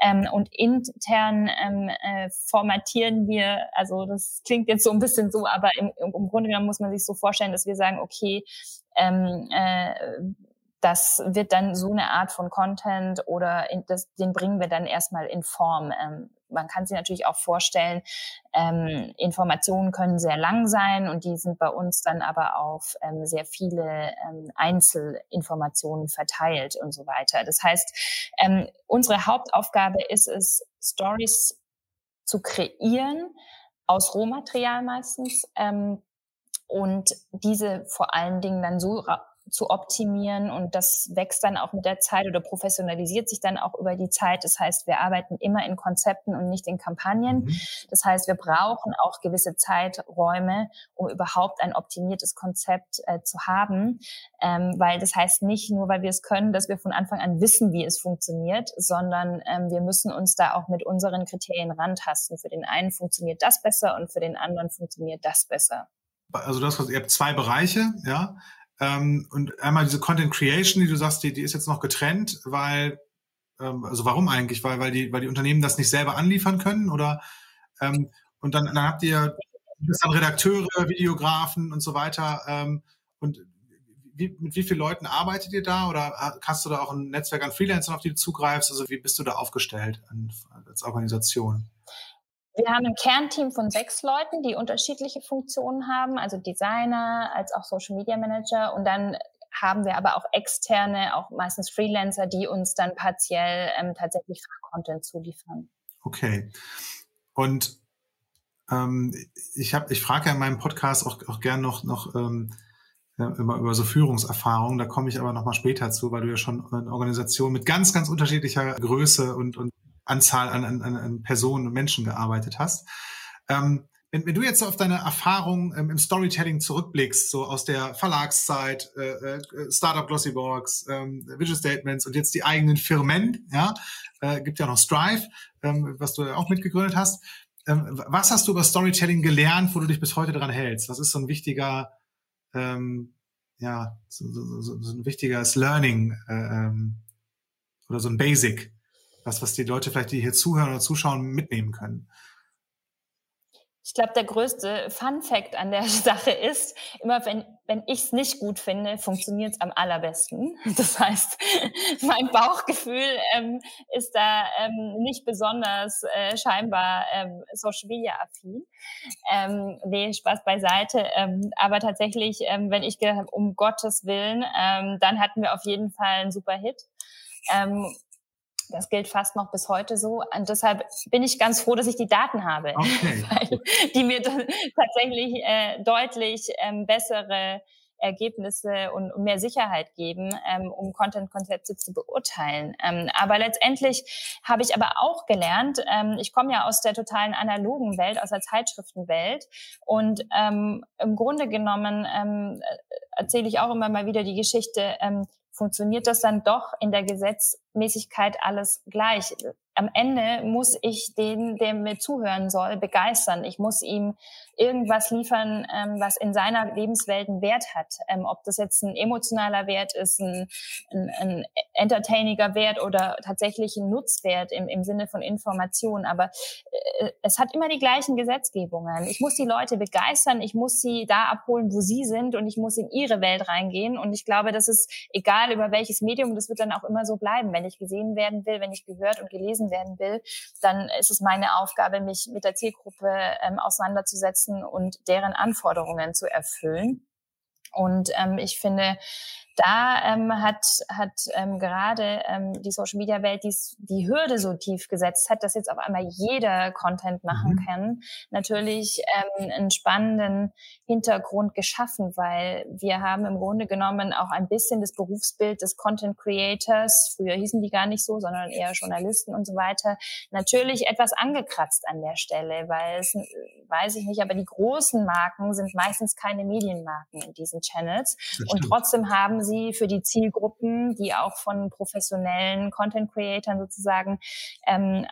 Ähm, und intern ähm, äh, formatieren wir also das klingt jetzt so ein bisschen so, aber im, im Grunde genommen muss man sich so vorstellen, dass wir sagen, okay, ähm, äh, das wird dann so eine Art von Content oder in, das, den bringen wir dann erstmal in Form. Ähm, man kann sich natürlich auch vorstellen, ähm, Informationen können sehr lang sein und die sind bei uns dann aber auf ähm, sehr viele ähm, Einzelinformationen verteilt und so weiter. Das heißt, ähm, unsere Hauptaufgabe ist es, Stories zu kreieren, aus Rohmaterial meistens ähm, und diese vor allen Dingen dann so zu optimieren und das wächst dann auch mit der Zeit oder professionalisiert sich dann auch über die Zeit. Das heißt, wir arbeiten immer in Konzepten und nicht in Kampagnen. Mhm. Das heißt, wir brauchen auch gewisse Zeiträume, um überhaupt ein optimiertes Konzept äh, zu haben, ähm, weil das heißt nicht nur, weil wir es können, dass wir von Anfang an wissen, wie es funktioniert, sondern ähm, wir müssen uns da auch mit unseren Kriterien rantasten. Für den einen funktioniert das besser und für den anderen funktioniert das besser. Also du hast, ihr habt zwei Bereiche, ja. Ähm, und einmal diese Content Creation, die du sagst, die, die ist jetzt noch getrennt, weil, ähm, also warum eigentlich? Weil, weil, die, weil die Unternehmen das nicht selber anliefern können? Oder ähm, und dann, dann habt ihr das dann Redakteure, Videografen und so weiter. Ähm, und wie, mit wie vielen Leuten arbeitet ihr da? Oder hast du da auch ein Netzwerk an Freelancern, auf die du zugreifst? Also wie bist du da aufgestellt als Organisation? Wir haben ein Kernteam von sechs Leuten, die unterschiedliche Funktionen haben, also Designer als auch Social Media Manager. Und dann haben wir aber auch externe, auch meistens Freelancer, die uns dann partiell ähm, tatsächlich Content zuliefern. Okay. Und ähm, ich habe, ich frage ja in meinem Podcast auch, auch gern noch, noch ähm, immer über so Führungserfahrungen. Da komme ich aber noch mal später zu, weil du ja schon in Organisationen mit ganz, ganz unterschiedlicher Größe und, und Anzahl an, an, an Personen und Menschen gearbeitet hast. Ähm, wenn, wenn du jetzt auf deine Erfahrung ähm, im Storytelling zurückblickst, so aus der Verlagszeit, äh, äh, Startup Glossybox, ähm, Visual Statements und jetzt die eigenen Firmen, ja, äh, gibt ja noch Strive, ähm, was du ja auch mitgegründet hast. Ähm, was hast du über Storytelling gelernt, wo du dich bis heute dran hältst? Was ist so ein wichtiger ähm, ja, so, so, so, so ein wichtiges Learning äh, ähm, oder so ein Basic, was, was die Leute vielleicht, die hier zuhören oder zuschauen, mitnehmen können? Ich glaube, der größte Fun Fact an der [LAUGHS] Sache ist, immer wenn, wenn ich es nicht gut finde, funktioniert es am allerbesten. Das heißt, [LAUGHS] mein Bauchgefühl ähm, ist da ähm, nicht besonders äh, scheinbar ähm, Social Media affin. Ähm, nee, Spaß beiseite. Ähm, aber tatsächlich, ähm, wenn ich gedacht habe, um Gottes Willen, ähm, dann hatten wir auf jeden Fall einen super Hit. Ähm, das gilt fast noch bis heute so. Und deshalb bin ich ganz froh, dass ich die Daten habe, okay. [LAUGHS] weil die mir tatsächlich äh, deutlich ähm, bessere Ergebnisse und, mehr Sicherheit geben, ähm, um Content-Konzepte zu beurteilen. Ähm, aber letztendlich habe ich aber auch gelernt, ähm, ich komme ja aus der totalen analogen Welt, aus der Zeitschriftenwelt und ähm, im Grunde genommen ähm, erzähle ich auch immer mal wieder die Geschichte, ähm, funktioniert das dann doch in der Gesetzmäßigkeit alles gleich am Ende muss ich den, der mir zuhören soll, begeistern. Ich muss ihm irgendwas liefern, ähm, was in seiner Lebenswelt einen Wert hat. Ähm, ob das jetzt ein emotionaler Wert ist, ein, ein, ein entertainiger Wert oder tatsächlich ein Nutzwert im, im Sinne von Information. Aber äh, es hat immer die gleichen Gesetzgebungen. Ich muss die Leute begeistern, ich muss sie da abholen, wo sie sind und ich muss in ihre Welt reingehen. Und ich glaube, das ist egal über welches Medium, das wird dann auch immer so bleiben. Wenn ich gesehen werden will, wenn ich gehört und gelesen werden will, dann ist es meine Aufgabe, mich mit der Zielgruppe ähm, auseinanderzusetzen und deren Anforderungen zu erfüllen. Und ähm, ich finde, da ähm, hat, hat ähm, gerade ähm, die Social Media Welt dies, die Hürde so tief gesetzt hat, dass jetzt auf einmal jeder Content machen mhm. kann, natürlich ähm, einen spannenden Hintergrund geschaffen, weil wir haben im Grunde genommen auch ein bisschen das Berufsbild des Content Creators, früher hießen die gar nicht so, sondern eher Journalisten und so weiter, natürlich etwas angekratzt an der Stelle, weil es, weiß ich nicht, aber die großen Marken sind meistens keine Medienmarken in diesen Channels. Und trotzdem haben sie für die Zielgruppen, die auch von professionellen Content Creatern sozusagen ähm,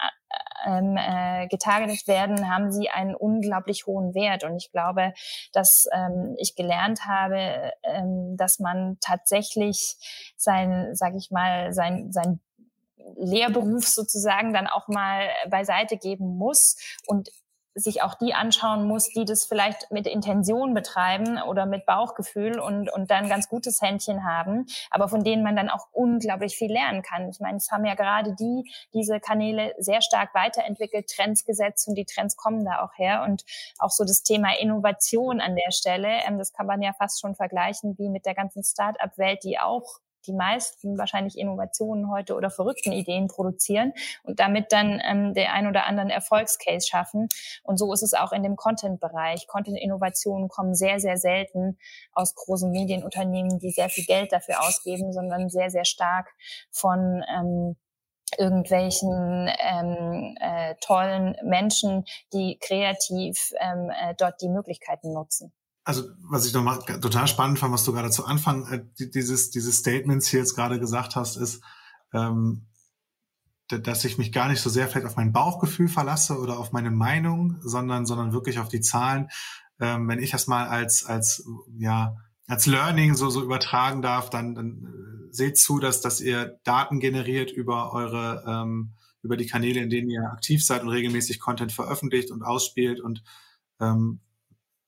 ähm, äh, getargetet werden, haben sie einen unglaublich hohen Wert. Und ich glaube, dass ähm, ich gelernt habe, ähm, dass man tatsächlich sein, sag ich mal, sein, sein Lehrberuf sozusagen dann auch mal beiseite geben muss und sich auch die anschauen muss, die das vielleicht mit Intention betreiben oder mit Bauchgefühl und, und dann ganz gutes Händchen haben, aber von denen man dann auch unglaublich viel lernen kann. Ich meine, es haben ja gerade die diese Kanäle sehr stark weiterentwickelt, Trends gesetzt und die Trends kommen da auch her und auch so das Thema Innovation an der Stelle, ähm, das kann man ja fast schon vergleichen wie mit der ganzen Start-up-Welt, die auch die meisten wahrscheinlich Innovationen heute oder verrückten Ideen produzieren und damit dann ähm, der ein oder anderen Erfolgscase schaffen. Und so ist es auch in dem Content-Bereich. Content-Innovationen kommen sehr, sehr selten aus großen Medienunternehmen, die sehr viel Geld dafür ausgeben, sondern sehr, sehr stark von ähm, irgendwelchen ähm, äh, tollen Menschen, die kreativ ähm, äh, dort die Möglichkeiten nutzen also was ich nochmal total spannend fand, was du gerade zu Anfang äh, dieses, dieses Statements hier jetzt gerade gesagt hast, ist, ähm, dass ich mich gar nicht so sehr vielleicht auf mein Bauchgefühl verlasse oder auf meine Meinung, sondern, sondern wirklich auf die Zahlen. Ähm, wenn ich das mal als, als, ja, als Learning so, so übertragen darf, dann, dann äh, seht zu, dass, dass ihr Daten generiert über eure, ähm, über die Kanäle, in denen ihr aktiv seid und regelmäßig Content veröffentlicht und ausspielt und ähm,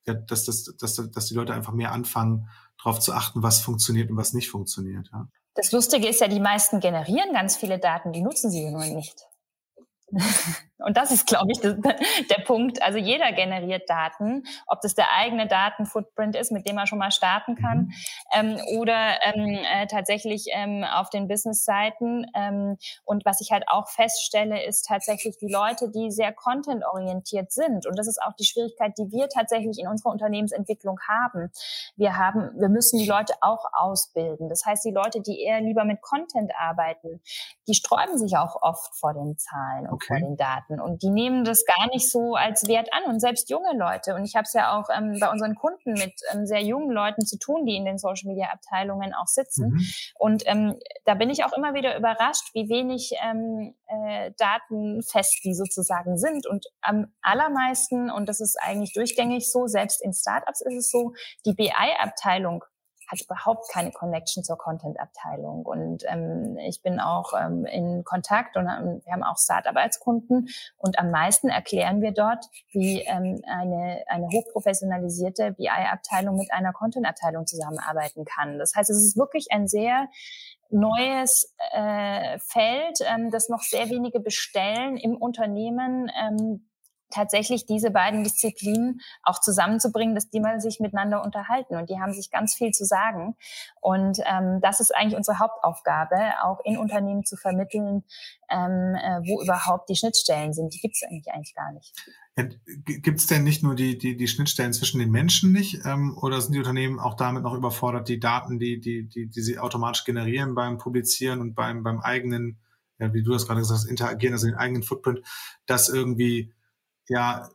ja, dass, dass, dass, dass die Leute einfach mehr anfangen, darauf zu achten, was funktioniert und was nicht funktioniert. Ja. Das Lustige ist ja, die meisten generieren ganz viele Daten, die nutzen sie nur nicht. [LAUGHS] Und das ist, glaube ich, der, der Punkt. Also jeder generiert Daten, ob das der eigene Datenfootprint ist, mit dem er schon mal starten kann, mhm. ähm, oder ähm, äh, tatsächlich ähm, auf den Business-Seiten. Ähm, und was ich halt auch feststelle, ist tatsächlich die Leute, die sehr content-orientiert sind. Und das ist auch die Schwierigkeit, die wir tatsächlich in unserer Unternehmensentwicklung haben. Wir haben, wir müssen die Leute auch ausbilden. Das heißt, die Leute, die eher lieber mit Content arbeiten, die sträuben sich auch oft vor den Zahlen und okay. vor den Daten. Daten und die nehmen das gar nicht so als Wert an und selbst junge Leute. Und ich habe es ja auch ähm, bei unseren Kunden mit ähm, sehr jungen Leuten zu tun, die in den Social Media Abteilungen auch sitzen. Mhm. Und ähm, da bin ich auch immer wieder überrascht, wie wenig ähm, äh, datenfest die sozusagen sind. Und am allermeisten, und das ist eigentlich durchgängig so, selbst in Startups ist es so, die BI-Abteilung hat überhaupt keine Connection zur Content-Abteilung. Und ähm, ich bin auch ähm, in Kontakt und ähm, wir haben auch Startup als Kunden. Und am meisten erklären wir dort, wie ähm, eine, eine hochprofessionalisierte BI-Abteilung mit einer Content-Abteilung zusammenarbeiten kann. Das heißt, es ist wirklich ein sehr neues äh, Feld, ähm, das noch sehr wenige bestellen im Unternehmen. Ähm, tatsächlich diese beiden Disziplinen auch zusammenzubringen, dass die mal sich miteinander unterhalten und die haben sich ganz viel zu sagen und ähm, das ist eigentlich unsere Hauptaufgabe, auch in Unternehmen zu vermitteln, ähm, äh, wo überhaupt die Schnittstellen sind. Die gibt es eigentlich eigentlich gar nicht. Gibt es denn nicht nur die, die, die Schnittstellen zwischen den Menschen nicht ähm, oder sind die Unternehmen auch damit noch überfordert, die Daten, die, die, die, die sie automatisch generieren beim Publizieren und beim, beim eigenen, ja, wie du das gerade gesagt hast, interagieren, also den eigenen Footprint, das irgendwie ja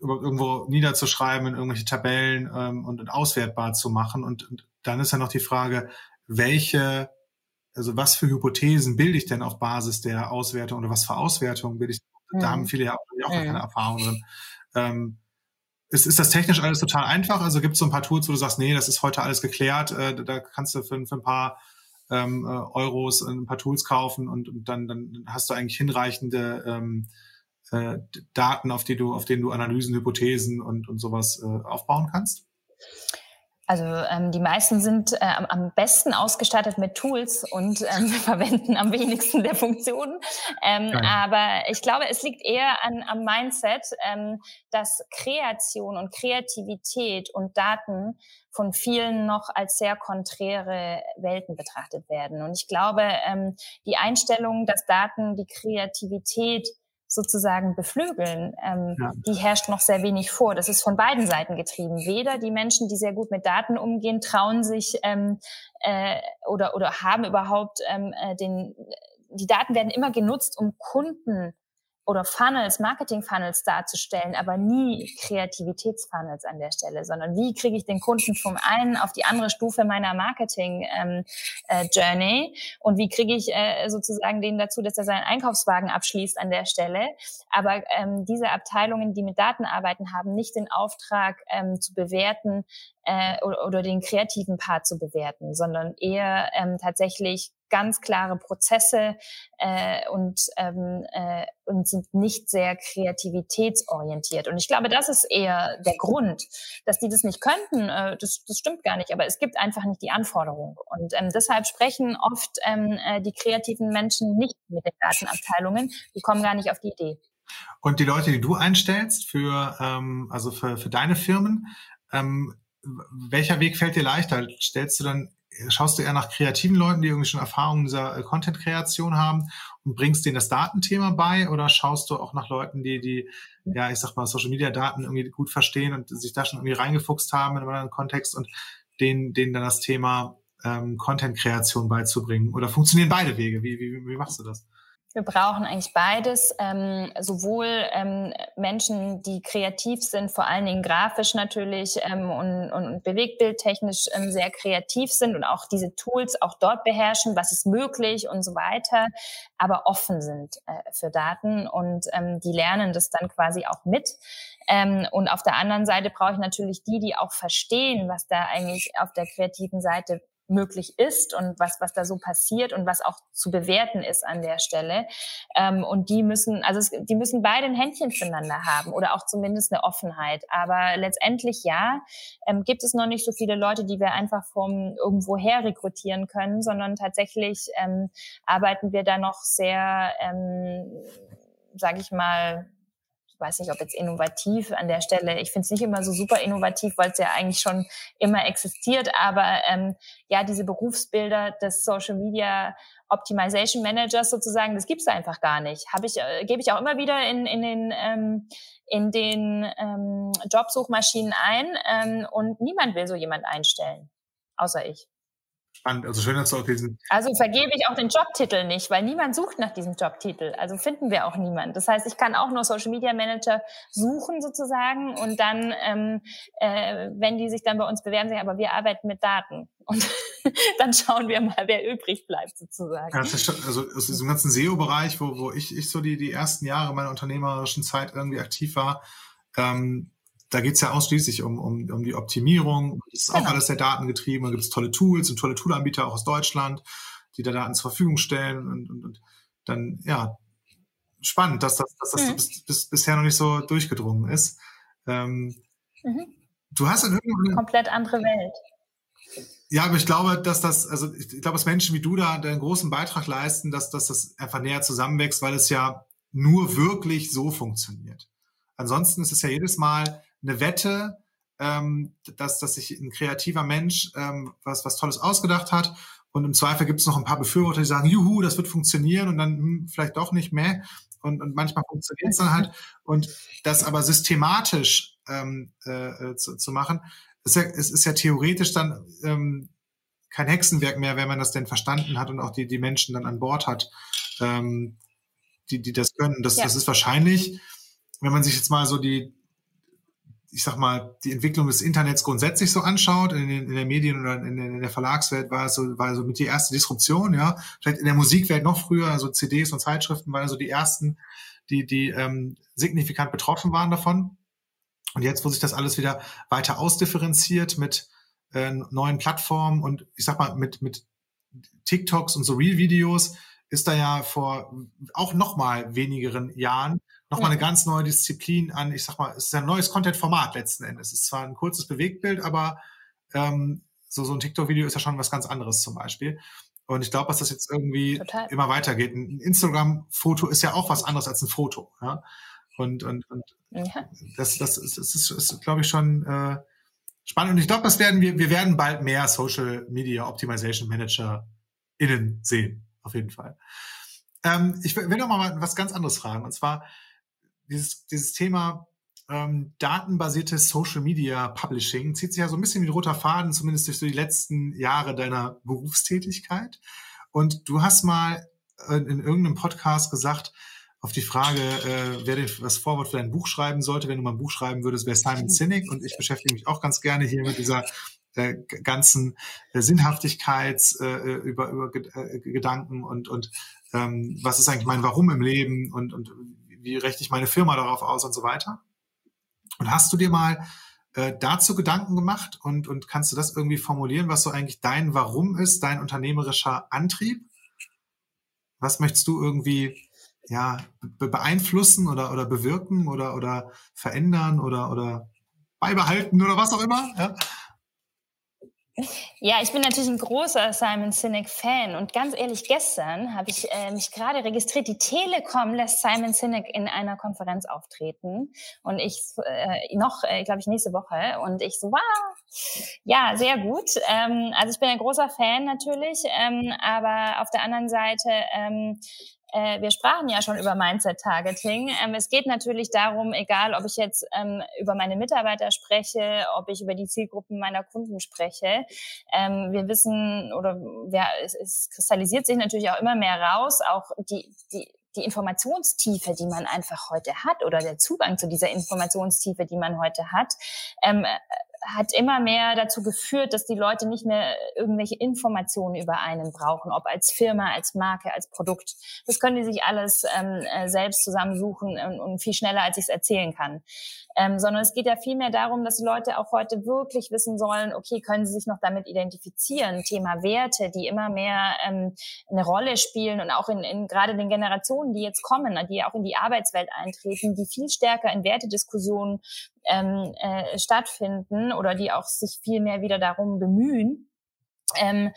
irgendwo niederzuschreiben in irgendwelche Tabellen ähm, und, und auswertbar zu machen. Und, und dann ist ja noch die Frage, welche, also was für Hypothesen bilde ich denn auf Basis der Auswertung oder was für Auswertungen bilde ich? Mhm. Da haben viele ja auch, auch mhm. keine Erfahrung drin. Ähm, ist, ist das technisch alles total einfach? Also gibt es so ein paar Tools, wo du sagst, nee, das ist heute alles geklärt, äh, da kannst du für, für ein paar ähm, äh, Euros ein paar Tools kaufen und, und dann, dann hast du eigentlich hinreichende ähm, äh, Daten, auf die du, auf denen du Analysen, Hypothesen und, und sowas äh, aufbauen kannst? Also ähm, die meisten sind äh, am besten ausgestattet mit Tools und ähm, [LAUGHS] verwenden am wenigsten der Funktionen. Ähm, aber ich glaube, es liegt eher an, am Mindset, ähm, dass Kreation und Kreativität und Daten von vielen noch als sehr konträre Welten betrachtet werden. Und ich glaube, ähm, die Einstellung, dass Daten die Kreativität sozusagen beflügeln, ähm, ja. die herrscht noch sehr wenig vor. Das ist von beiden Seiten getrieben. Weder die Menschen, die sehr gut mit Daten umgehen, trauen sich ähm, äh, oder, oder haben überhaupt ähm, äh, den, die Daten werden immer genutzt, um Kunden oder Funnels, Marketing-Funnels darzustellen, aber nie Kreativitätsfunnels an der Stelle, sondern wie kriege ich den Kunden vom einen auf die andere Stufe meiner Marketing-Journey ähm, äh, und wie kriege ich äh, sozusagen den dazu, dass er seinen Einkaufswagen abschließt an der Stelle. Aber ähm, diese Abteilungen, die mit Daten arbeiten, haben nicht den Auftrag ähm, zu bewerten äh, oder, den kreativen Part zu bewerten, sondern eher ähm, tatsächlich ganz klare Prozesse äh, und, ähm, äh, und sind nicht sehr kreativitätsorientiert. Und ich glaube, das ist eher der Grund, dass die das nicht könnten. Äh, das, das stimmt gar nicht, aber es gibt einfach nicht die Anforderung. Und ähm, deshalb sprechen oft ähm, äh, die kreativen Menschen nicht mit den Datenabteilungen. Die kommen gar nicht auf die Idee. Und die Leute, die du einstellst für, ähm, also für, für deine Firmen, ähm, welcher Weg fällt dir leichter? Stellst du dann schaust du eher nach kreativen Leuten, die irgendwie schon Erfahrungen in dieser äh, Content-Kreation haben und bringst denen das Datenthema bei oder schaust du auch nach Leuten, die die, ja, ich sag mal, Social-Media-Daten irgendwie gut verstehen und sich da schon irgendwie reingefuchst haben in einem anderen Kontext und denen, denen dann das Thema ähm, Content-Kreation beizubringen? Oder funktionieren beide Wege? Wie, wie, wie machst du das? Wir brauchen eigentlich beides, ähm, sowohl ähm, Menschen, die kreativ sind, vor allen Dingen grafisch natürlich ähm, und, und bewegtbildtechnisch ähm, sehr kreativ sind und auch diese Tools auch dort beherrschen, was ist möglich und so weiter, aber offen sind äh, für Daten und ähm, die lernen das dann quasi auch mit. Ähm, und auf der anderen Seite brauche ich natürlich die, die auch verstehen, was da eigentlich auf der kreativen Seite möglich ist und was, was da so passiert und was auch zu bewerten ist an der Stelle. Ähm, und die müssen, also es, die müssen beide ein Händchen füreinander haben oder auch zumindest eine Offenheit. Aber letztendlich ja, ähm, gibt es noch nicht so viele Leute, die wir einfach vom irgendwo her rekrutieren können, sondern tatsächlich ähm, arbeiten wir da noch sehr, ähm, sage ich mal, weiß nicht, ob jetzt innovativ an der Stelle. Ich finde es nicht immer so super innovativ, weil es ja eigentlich schon immer existiert. Aber ähm, ja, diese Berufsbilder des Social Media Optimization Managers sozusagen, das gibt's einfach gar nicht. Habe ich, äh, gebe ich auch immer wieder in, in den ähm, in den ähm, Jobsuchmaschinen ein ähm, und niemand will so jemand einstellen, außer ich spannend. Also schön, dass du auch diesen. Also vergebe ich auch den Jobtitel nicht, weil niemand sucht nach diesem Jobtitel. Also finden wir auch niemand. Das heißt, ich kann auch nur Social Media Manager suchen sozusagen und dann, ähm, äh, wenn die sich dann bei uns bewerben, sagen, aber wir arbeiten mit Daten. Und [LAUGHS] dann schauen wir mal, wer übrig bleibt sozusagen. Ja, also aus diesem ganzen SEO-Bereich, wo, wo ich, ich so die, die ersten Jahre meiner unternehmerischen Zeit irgendwie aktiv war, ähm, da geht's ja ausschließlich um, um, um die Optimierung. Das ist genau. auch alles sehr datengetrieben. Da gibt es tolle Tools und tolle Toolanbieter auch aus Deutschland, die da Daten zur Verfügung stellen und, und, und dann, ja, spannend, dass das, dass das mhm. bis, bis, bisher noch nicht so durchgedrungen ist. Ähm, mhm. Du hast in irgendeinem komplett andere Welt. Ja, aber ich glaube, dass das, also ich glaube, dass Menschen wie du da einen großen Beitrag leisten, dass, dass das einfach näher zusammenwächst, weil es ja nur wirklich so funktioniert. Ansonsten ist es ja jedes Mal eine Wette, ähm, dass, dass sich ein kreativer Mensch ähm, was, was Tolles ausgedacht hat. Und im Zweifel gibt es noch ein paar Befürworter, die sagen, juhu, das wird funktionieren und dann hm, vielleicht doch nicht mehr. Und, und manchmal funktioniert es dann halt. Und das aber systematisch ähm, äh, äh, zu, zu machen, ist ja, es ist ja theoretisch dann ähm, kein Hexenwerk mehr, wenn man das denn verstanden hat und auch die, die Menschen dann an Bord hat, ähm, die, die das können. Das, ja. das ist wahrscheinlich, wenn man sich jetzt mal so die, ich sag mal, die Entwicklung des Internets grundsätzlich so anschaut, in, den, in der Medien oder in, in, der Verlagswelt war es so, war so mit die erste Disruption, ja. Vielleicht in der Musikwelt noch früher, also CDs und Zeitschriften waren so die ersten, die, die ähm, signifikant betroffen waren davon. Und jetzt, wo sich das alles wieder weiter ausdifferenziert mit äh, neuen Plattformen und ich sag mal, mit, mit TikToks und so Real-Videos, ist da ja vor auch noch mal wenigeren Jahren noch mal eine ganz neue Disziplin an. Ich sag mal, es ist ein neues Content-Format letzten Endes. Es ist zwar ein kurzes Bewegtbild, aber ähm, so, so ein TikTok-Video ist ja schon was ganz anderes zum Beispiel. Und ich glaube, dass das jetzt irgendwie Total. immer weitergeht. Ein Instagram-Foto ist ja auch was anderes als ein Foto. Ja? Und, und, und ja. das, das ist, ist, ist, ist glaube ich, schon äh, spannend. Und ich glaube, das werden wir, wir werden bald mehr Social Media Optimization Manager innen sehen auf jeden Fall. Ähm, ich will noch mal was ganz anderes fragen. Und zwar dieses, dieses Thema ähm, datenbasiertes Social Media Publishing zieht sich ja so ein bisschen wie ein roter Faden, zumindest durch so die letzten Jahre deiner Berufstätigkeit. Und du hast mal in, in irgendeinem Podcast gesagt, auf die Frage, äh, wer das Vorwort für dein Buch schreiben sollte, wenn du mal ein Buch schreiben würdest, wäre Simon Sinek. Und ich beschäftige mich auch ganz gerne hier mit dieser äh, ganzen äh, Sinnhaftigkeits äh, äh über, über äh, Gedanken und, und ähm, was ist eigentlich mein Warum im Leben und, und wie rechte ich meine Firma darauf aus und so weiter. Und hast du dir mal äh, dazu Gedanken gemacht und, und kannst du das irgendwie formulieren, was so eigentlich dein Warum ist, dein unternehmerischer Antrieb? Was möchtest du irgendwie ja, be beeinflussen oder, oder bewirken oder, oder verändern oder, oder beibehalten oder was auch immer? Ja? Ja, ich bin natürlich ein großer Simon Sinek-Fan und ganz ehrlich, gestern habe ich äh, mich gerade registriert. Die Telekom lässt Simon Sinek in einer Konferenz auftreten und ich äh, noch, äh, glaube ich, nächste Woche und ich so, wow, ja, sehr gut. Ähm, also ich bin ein großer Fan natürlich, ähm, aber auf der anderen Seite ähm, äh, wir sprachen ja schon über Mindset-Targeting. Ähm, es geht natürlich darum, egal ob ich jetzt ähm, über meine Mitarbeiter spreche, ob ich über die Zielgruppen meiner Kunden spreche. Ähm, wir wissen oder ja, es, es kristallisiert sich natürlich auch immer mehr raus, auch die, die, die Informationstiefe, die man einfach heute hat oder der Zugang zu dieser Informationstiefe, die man heute hat, ähm, hat immer mehr dazu geführt, dass die Leute nicht mehr irgendwelche Informationen über einen brauchen, ob als Firma, als Marke, als Produkt. Das können die sich alles ähm, äh, selbst zusammensuchen und, und viel schneller, als ich es erzählen kann. Ähm, sondern es geht ja vielmehr darum, dass die Leute auch heute wirklich wissen sollen, okay, können sie sich noch damit identifizieren? Thema Werte, die immer mehr ähm, eine Rolle spielen und auch in, in gerade den Generationen, die jetzt kommen, die auch in die Arbeitswelt eintreten, die viel stärker in Wertediskussionen ähm, äh, stattfinden oder die auch sich viel mehr wieder darum bemühen. Ähm,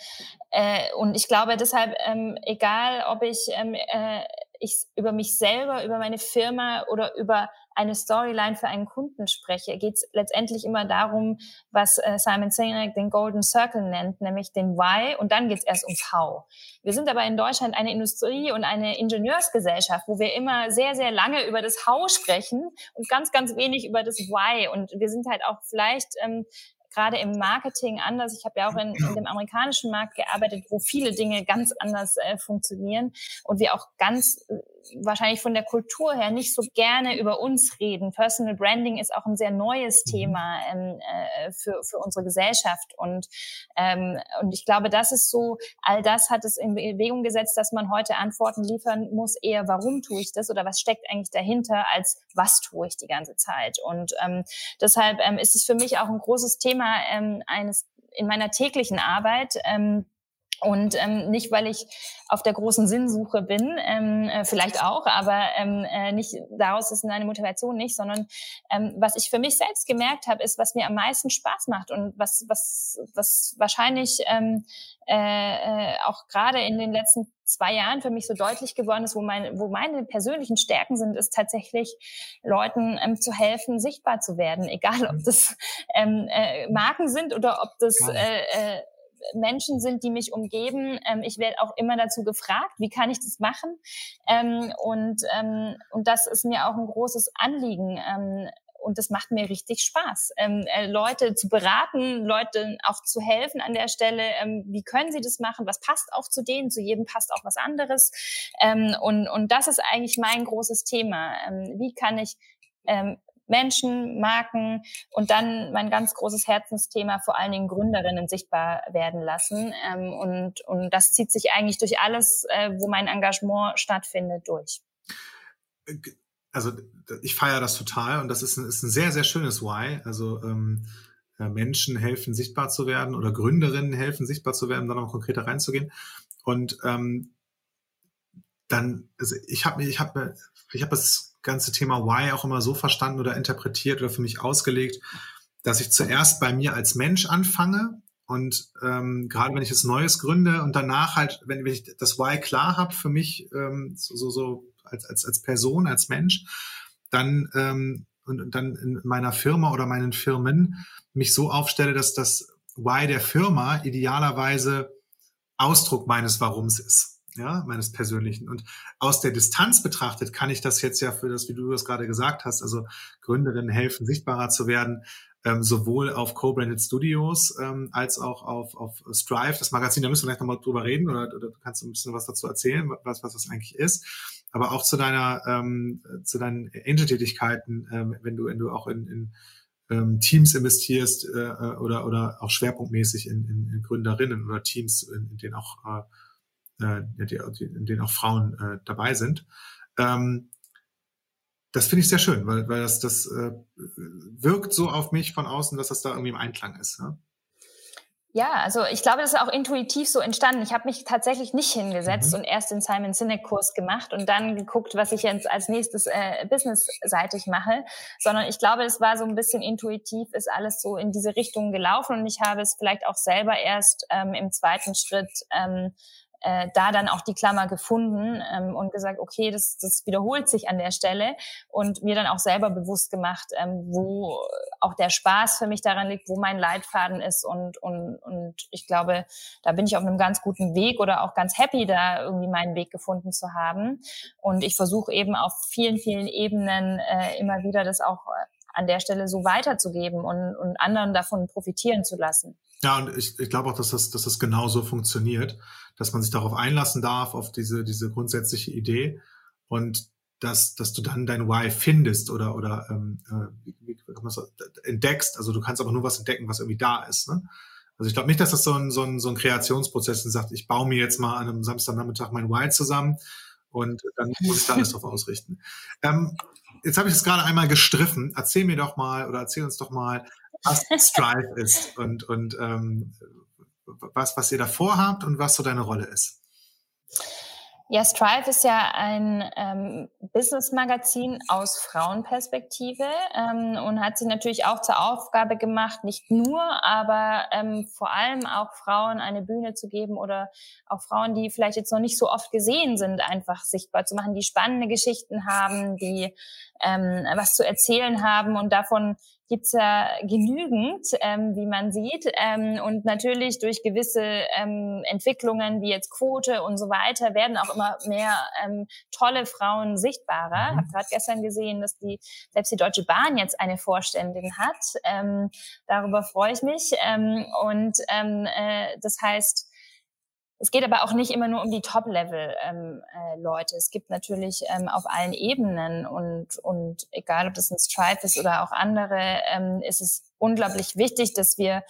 äh, und ich glaube deshalb, ähm, egal ob ich, ähm, äh, ich über mich selber, über meine Firma oder über eine Storyline für einen Kunden spreche, geht es letztendlich immer darum, was äh, Simon Sinek den Golden Circle nennt, nämlich den Why und dann geht es erst ums How. Wir sind aber in Deutschland eine Industrie und eine Ingenieursgesellschaft, wo wir immer sehr, sehr lange über das How sprechen und ganz, ganz wenig über das Why. Und wir sind halt auch vielleicht ähm, gerade im Marketing anders. Ich habe ja auch in, in, dem amerikanischen Markt gearbeitet, wo viele Dinge ganz anders äh, funktionieren und wir auch ganz wahrscheinlich von der Kultur her nicht so gerne über uns reden. Personal Branding ist auch ein sehr neues mhm. Thema ähm, äh, für, für unsere Gesellschaft. Und, ähm, und ich glaube, das ist so, all das hat es in Bewegung gesetzt, dass man heute Antworten liefern muss, eher warum tue ich das oder was steckt eigentlich dahinter, als was tue ich die ganze Zeit. Und ähm, deshalb ähm, ist es für mich auch ein großes Thema ähm, eines in meiner täglichen Arbeit. Ähm, und ähm, nicht, weil ich auf der großen Sinnsuche bin, ähm, äh, vielleicht auch, aber ähm, äh, nicht daraus ist eine Motivation nicht, sondern ähm, was ich für mich selbst gemerkt habe, ist, was mir am meisten Spaß macht und was was was wahrscheinlich ähm, äh, äh, auch gerade in den letzten zwei Jahren für mich so deutlich geworden ist, wo meine wo meine persönlichen Stärken sind, ist tatsächlich Leuten ähm, zu helfen, sichtbar zu werden, egal ob das ähm, äh, Marken sind oder ob das äh, äh, Menschen sind, die mich umgeben. Ähm, ich werde auch immer dazu gefragt, wie kann ich das machen? Ähm, und, ähm, und das ist mir auch ein großes Anliegen. Ähm, und das macht mir richtig Spaß, ähm, äh, Leute zu beraten, Leuten auch zu helfen an der Stelle. Ähm, wie können sie das machen? Was passt auch zu denen? Zu jedem passt auch was anderes. Ähm, und, und das ist eigentlich mein großes Thema. Ähm, wie kann ich ähm, Menschen, Marken und dann mein ganz großes Herzensthema, vor allen Dingen Gründerinnen sichtbar werden lassen. Ähm, und, und das zieht sich eigentlich durch alles, äh, wo mein Engagement stattfindet, durch. Also ich feiere das total und das ist ein, ist ein sehr, sehr schönes Why. Also ähm, äh, Menschen helfen, sichtbar zu werden oder Gründerinnen helfen, sichtbar zu werden, dann noch konkreter reinzugehen. Und ähm, dann, also ich habe ich habe ich habe das ganze Thema Why auch immer so verstanden oder interpretiert oder für mich ausgelegt, dass ich zuerst bei mir als Mensch anfange und ähm, gerade wenn ich jetzt Neues gründe und danach halt, wenn, wenn ich das Why klar habe für mich, ähm, so, so, so als, als, als Person, als Mensch, dann ähm, und, und dann in meiner Firma oder meinen Firmen mich so aufstelle, dass das Why der Firma idealerweise Ausdruck meines Warums ist ja, meines persönlichen. Und aus der Distanz betrachtet kann ich das jetzt ja für das, wie du das gerade gesagt hast, also Gründerinnen helfen, sichtbarer zu werden, ähm, sowohl auf Co-Branded Studios ähm, als auch auf, auf Strive, das Magazin, da müssen wir gleich nochmal drüber reden oder, oder kannst du ein bisschen was dazu erzählen, was, was das eigentlich ist. Aber auch zu deiner, ähm, zu deinen Angel-Tätigkeiten, ähm, wenn du, wenn du auch in, in ähm, Teams investierst äh, äh oder, oder auch schwerpunktmäßig in, in, in Gründerinnen oder Teams, in, in denen auch äh, äh, in denen auch Frauen äh, dabei sind. Ähm, das finde ich sehr schön, weil, weil das, das äh, wirkt so auf mich von außen, dass das da irgendwie im Einklang ist. Ne? Ja, also ich glaube, das ist auch intuitiv so entstanden. Ich habe mich tatsächlich nicht hingesetzt mhm. und erst den Simon Sinek Kurs gemacht und dann geguckt, was ich jetzt als nächstes äh, businessseitig mache, sondern ich glaube, es war so ein bisschen intuitiv, ist alles so in diese Richtung gelaufen und ich habe es vielleicht auch selber erst ähm, im zweiten Schritt ähm, äh, da dann auch die Klammer gefunden ähm, und gesagt, okay, das, das wiederholt sich an der Stelle. Und mir dann auch selber bewusst gemacht, ähm, wo auch der Spaß für mich daran liegt, wo mein Leitfaden ist. Und, und, und ich glaube, da bin ich auf einem ganz guten Weg oder auch ganz happy, da irgendwie meinen Weg gefunden zu haben. Und ich versuche eben auf vielen, vielen Ebenen äh, immer wieder das auch äh, an der Stelle so weiterzugeben und, und anderen davon profitieren zu lassen. Ja, und ich, ich glaube auch, dass das, dass das genau so funktioniert, dass man sich darauf einlassen darf, auf diese, diese grundsätzliche Idee und dass, dass du dann dein Why findest oder, oder ähm, äh, wie, wie kann entdeckst. Also du kannst aber nur was entdecken, was irgendwie da ist. Ne? Also ich glaube nicht, dass das so ein, so ein, so ein Kreationsprozess ist sagt, ich baue mir jetzt mal an einem Samstagnachmittag mein Why zusammen und dann muss ich da alles drauf ausrichten. [LAUGHS] Ähm, jetzt habe ich es gerade einmal gestriffen. Erzähl mir doch mal oder erzähl uns doch mal, was Strive ist und, und ähm, was, was ihr da vorhabt und was so deine Rolle ist. Ja, Strive ist ja ein ähm, Business-Magazin aus Frauenperspektive ähm, und hat sich natürlich auch zur Aufgabe gemacht, nicht nur, aber ähm, vor allem auch Frauen eine Bühne zu geben oder auch Frauen, die vielleicht jetzt noch nicht so oft gesehen sind, einfach sichtbar zu machen, die spannende Geschichten haben, die ähm, was zu erzählen haben und davon gibt's ja genügend, ähm, wie man sieht. Ähm, und natürlich durch gewisse ähm, Entwicklungen wie jetzt Quote und so weiter werden auch immer mehr ähm, tolle Frauen sichtbarer. Mhm. Habe gerade gestern gesehen, dass die selbst die Deutsche Bahn jetzt eine Vorständin hat. Ähm, darüber freue ich mich. Ähm, und ähm, äh, das heißt, es geht aber auch nicht immer nur um die Top-Level-Leute. Ähm, äh, es gibt natürlich ähm, auf allen Ebenen und, und egal, ob das ein Stripe ist oder auch andere, ähm, ist es unglaublich wichtig, dass wir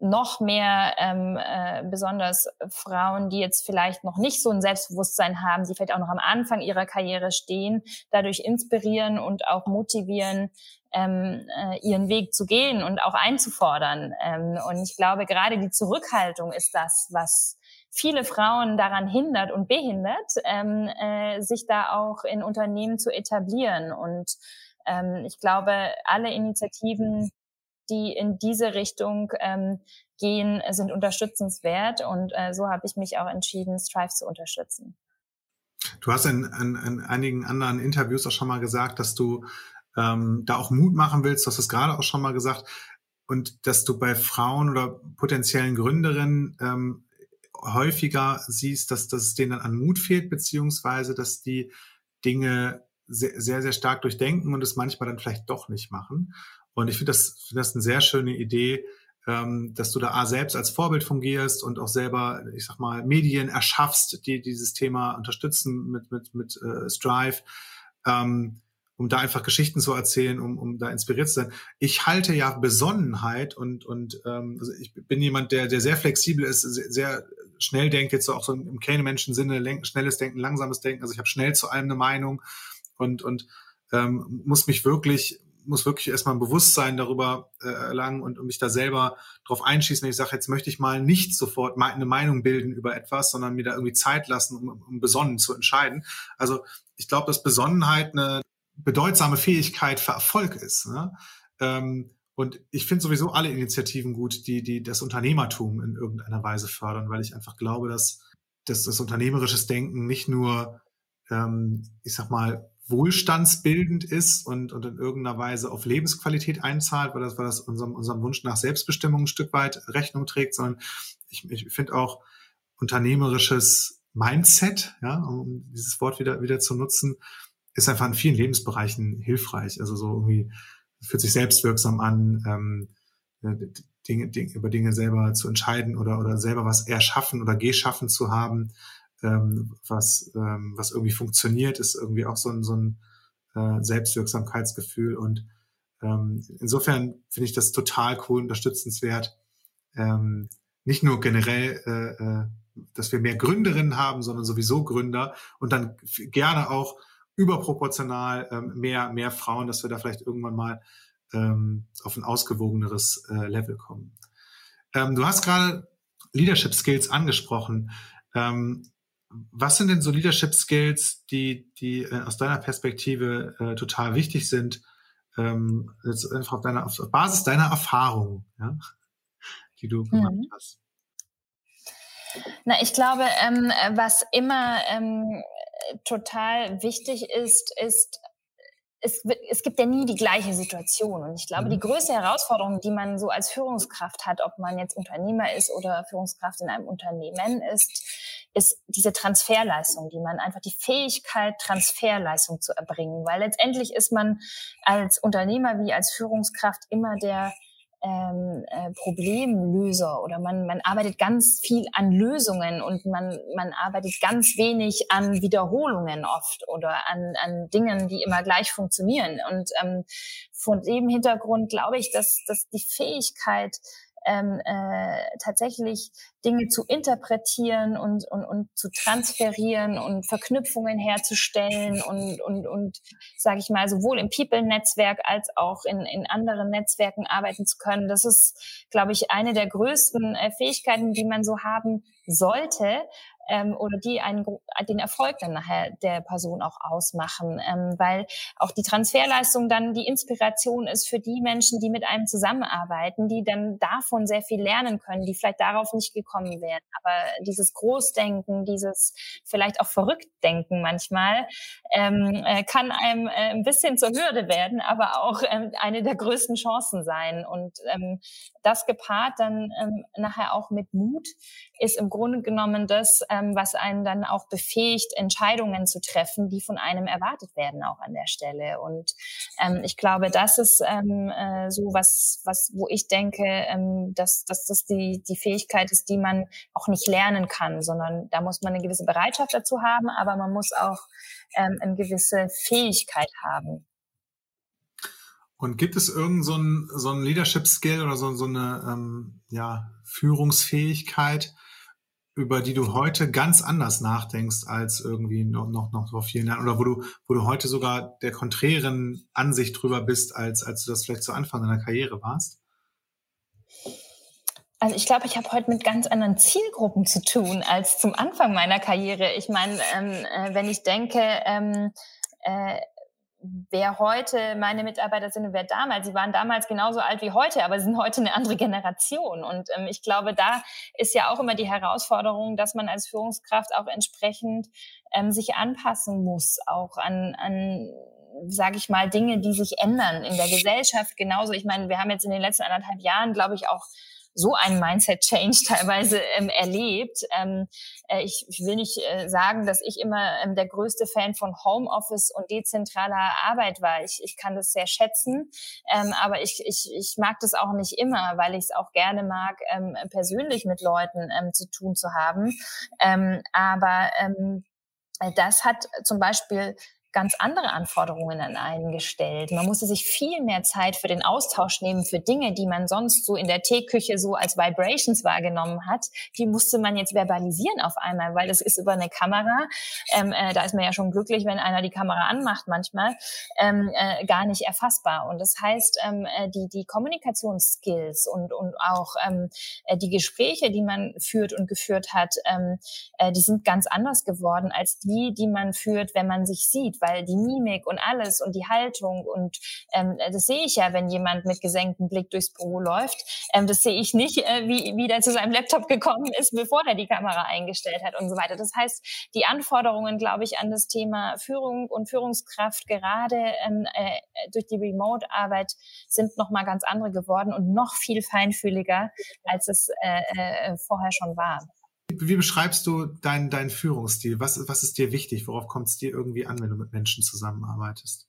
noch mehr ähm, äh, besonders Frauen, die jetzt vielleicht noch nicht so ein Selbstbewusstsein haben, die vielleicht auch noch am Anfang ihrer Karriere stehen, dadurch inspirieren und auch motivieren, ähm, äh, ihren Weg zu gehen und auch einzufordern. Ähm, und ich glaube, gerade die Zurückhaltung ist das, was viele Frauen daran hindert und behindert, ähm, äh, sich da auch in Unternehmen zu etablieren. Und ähm, ich glaube, alle Initiativen, die in diese Richtung ähm, gehen, sind unterstützenswert. Und äh, so habe ich mich auch entschieden, Strive zu unterstützen. Du hast in, in, in einigen anderen Interviews auch schon mal gesagt, dass du ähm, da auch Mut machen willst. Du hast es gerade auch schon mal gesagt. Und dass du bei Frauen oder potenziellen Gründerinnen ähm, häufiger siehst, dass, dass es denen dann an Mut fehlt, beziehungsweise dass die Dinge sehr, sehr, sehr stark durchdenken und es manchmal dann vielleicht doch nicht machen. Und ich finde das, find das eine sehr schöne Idee, ähm, dass du da A, selbst als Vorbild fungierst und auch selber, ich sag mal, Medien erschaffst, die dieses Thema unterstützen mit, mit, mit äh, Strive. Ähm, um da einfach Geschichten zu erzählen, um, um da inspiriert zu sein. Ich halte ja Besonnenheit und, und ähm, also ich bin jemand, der, der sehr flexibel ist, sehr, sehr schnell denkt, jetzt auch so im Kahnemenschen-Sinne, schnelles Denken, langsames Denken. Also ich habe schnell zu allem eine Meinung und, und ähm, muss mich wirklich muss wirklich erstmal ein Bewusstsein darüber äh, erlangen und, und mich da selber drauf einschießen, ich sage, jetzt möchte ich mal nicht sofort eine Meinung bilden über etwas, sondern mir da irgendwie Zeit lassen, um, um besonnen zu entscheiden. Also ich glaube, dass Besonnenheit eine bedeutsame Fähigkeit für Erfolg ist. Ne? Ähm, und ich finde sowieso alle Initiativen gut, die, die das Unternehmertum in irgendeiner Weise fördern, weil ich einfach glaube, dass, dass das unternehmerisches Denken nicht nur, ähm, ich sag mal, wohlstandsbildend ist und, und in irgendeiner Weise auf Lebensqualität einzahlt, weil das, weil das unserem, unserem Wunsch nach Selbstbestimmung ein Stück weit Rechnung trägt, sondern ich, ich finde auch unternehmerisches Mindset, ja, um dieses Wort wieder, wieder zu nutzen, ist einfach in vielen Lebensbereichen hilfreich. Also so irgendwie fühlt sich selbstwirksam an, ähm, Dinge, Dinge, über Dinge selber zu entscheiden oder, oder selber was erschaffen oder geschaffen zu haben, ähm, was, ähm, was irgendwie funktioniert, ist irgendwie auch so ein, so ein äh, Selbstwirksamkeitsgefühl. Und ähm, insofern finde ich das total cool, unterstützenswert. Ähm, nicht nur generell, äh, äh, dass wir mehr Gründerinnen haben, sondern sowieso Gründer und dann gerne auch überproportional ähm, mehr, mehr Frauen, dass wir da vielleicht irgendwann mal ähm, auf ein ausgewogeneres äh, Level kommen. Ähm, du hast gerade Leadership Skills angesprochen. Ähm, was sind denn so Leadership Skills, die, die äh, aus deiner Perspektive äh, total wichtig sind, ähm, jetzt einfach auf, deiner, auf Basis deiner Erfahrung, ja, die du gemacht mhm. hast? Na, ich glaube, ähm, was immer ähm, total wichtig ist, ist, es, es gibt ja nie die gleiche Situation. Und ich glaube, die mhm. größte Herausforderung, die man so als Führungskraft hat, ob man jetzt Unternehmer ist oder Führungskraft in einem Unternehmen ist, ist diese Transferleistung, die man einfach die Fähigkeit, Transferleistung zu erbringen. Weil letztendlich ist man als Unternehmer wie als Führungskraft immer der ähm, äh, Problemlöser oder man, man arbeitet ganz viel an Lösungen und man, man arbeitet ganz wenig an Wiederholungen oft oder an, an Dingen, die immer gleich funktionieren. Und ähm, von dem Hintergrund glaube ich, dass, dass die Fähigkeit, ähm, äh, tatsächlich Dinge zu interpretieren und, und, und zu transferieren und Verknüpfungen herzustellen und, und, und sage ich mal, sowohl im People-Netzwerk als auch in, in anderen Netzwerken arbeiten zu können. Das ist, glaube ich, eine der größten äh, Fähigkeiten, die man so haben sollte ähm, oder die einen, den Erfolg dann nachher der Person auch ausmachen, ähm, weil auch die Transferleistung dann die Inspiration ist für die Menschen, die mit einem zusammenarbeiten, die dann davon sehr viel lernen können, die vielleicht darauf nicht gekommen wären. Aber dieses Großdenken, dieses vielleicht auch Verrücktdenken manchmal, ähm, äh, kann einem äh, ein bisschen zur Hürde werden, aber auch ähm, eine der größten Chancen sein. Und ähm, das gepaart dann ähm, nachher auch mit Mut ist im Grunde genommen das, ähm, was einen dann auch befähigt, Entscheidungen zu treffen, die von einem erwartet werden auch an der Stelle. Und ähm, ich glaube, das ist ähm, äh, so was, was, wo ich denke, ähm, dass, dass das die, die Fähigkeit ist, die man auch nicht lernen kann, sondern da muss man eine gewisse Bereitschaft dazu haben, aber man muss auch ähm, eine gewisse Fähigkeit haben. Und gibt es irgend so so ein Leadership Skill oder so, so eine ähm, ja, Führungsfähigkeit, über die du heute ganz anders nachdenkst als irgendwie noch, noch, noch vor vielen Jahren oder wo du, wo du heute sogar der konträren Ansicht drüber bist, als, als du das vielleicht zu Anfang deiner Karriere warst? Also ich glaube, ich habe heute mit ganz anderen Zielgruppen zu tun als zum Anfang meiner Karriere. Ich meine, ähm, äh, wenn ich denke, ähm, äh, wer heute meine Mitarbeiter sind und wer damals. Sie waren damals genauso alt wie heute, aber sie sind heute eine andere Generation. Und ähm, ich glaube, da ist ja auch immer die Herausforderung, dass man als Führungskraft auch entsprechend ähm, sich anpassen muss, auch an, an sage ich mal, Dinge, die sich ändern in der Gesellschaft. Genauso, ich meine, wir haben jetzt in den letzten anderthalb Jahren, glaube ich, auch so einen Mindset-Change [LAUGHS] teilweise ähm, erlebt. Ähm, äh, ich, ich, will nicht äh, sagen, dass ich immer ähm, der größte Fan von Homeoffice und dezentraler Arbeit war. Ich, ich kann das sehr schätzen, ähm, aber ich, ich, ich mag das auch nicht immer, weil ich es auch gerne mag, ähm, persönlich mit Leuten ähm, zu tun zu haben. Aber ähm, das hat zum Beispiel ganz andere Anforderungen an einen gestellt. Man musste sich viel mehr Zeit für den Austausch nehmen, für Dinge, die man sonst so in der Teeküche so als Vibrations wahrgenommen hat. Die musste man jetzt verbalisieren auf einmal, weil das ist über eine Kamera. Ähm, äh, da ist man ja schon glücklich, wenn einer die Kamera anmacht manchmal, ähm, äh, gar nicht erfassbar. Und das heißt, ähm, äh, die, die Kommunikationsskills und, und auch ähm, äh, die Gespräche, die man führt und geführt hat, ähm, äh, die sind ganz anders geworden als die, die man führt, wenn man sich sieht weil die Mimik und alles und die Haltung und ähm, das sehe ich ja, wenn jemand mit gesenktem Blick durchs Büro läuft. Ähm, das sehe ich nicht, äh, wie, wie der zu seinem Laptop gekommen ist, bevor er die Kamera eingestellt hat und so weiter. Das heißt, die Anforderungen, glaube ich, an das Thema Führung und Führungskraft gerade ähm, äh, durch die Remote-Arbeit sind noch mal ganz andere geworden und noch viel feinfühliger, als es äh, äh, vorher schon war. Wie beschreibst du deinen dein Führungsstil? Was, was ist dir wichtig? Worauf kommt es dir irgendwie an, wenn du mit Menschen zusammenarbeitest?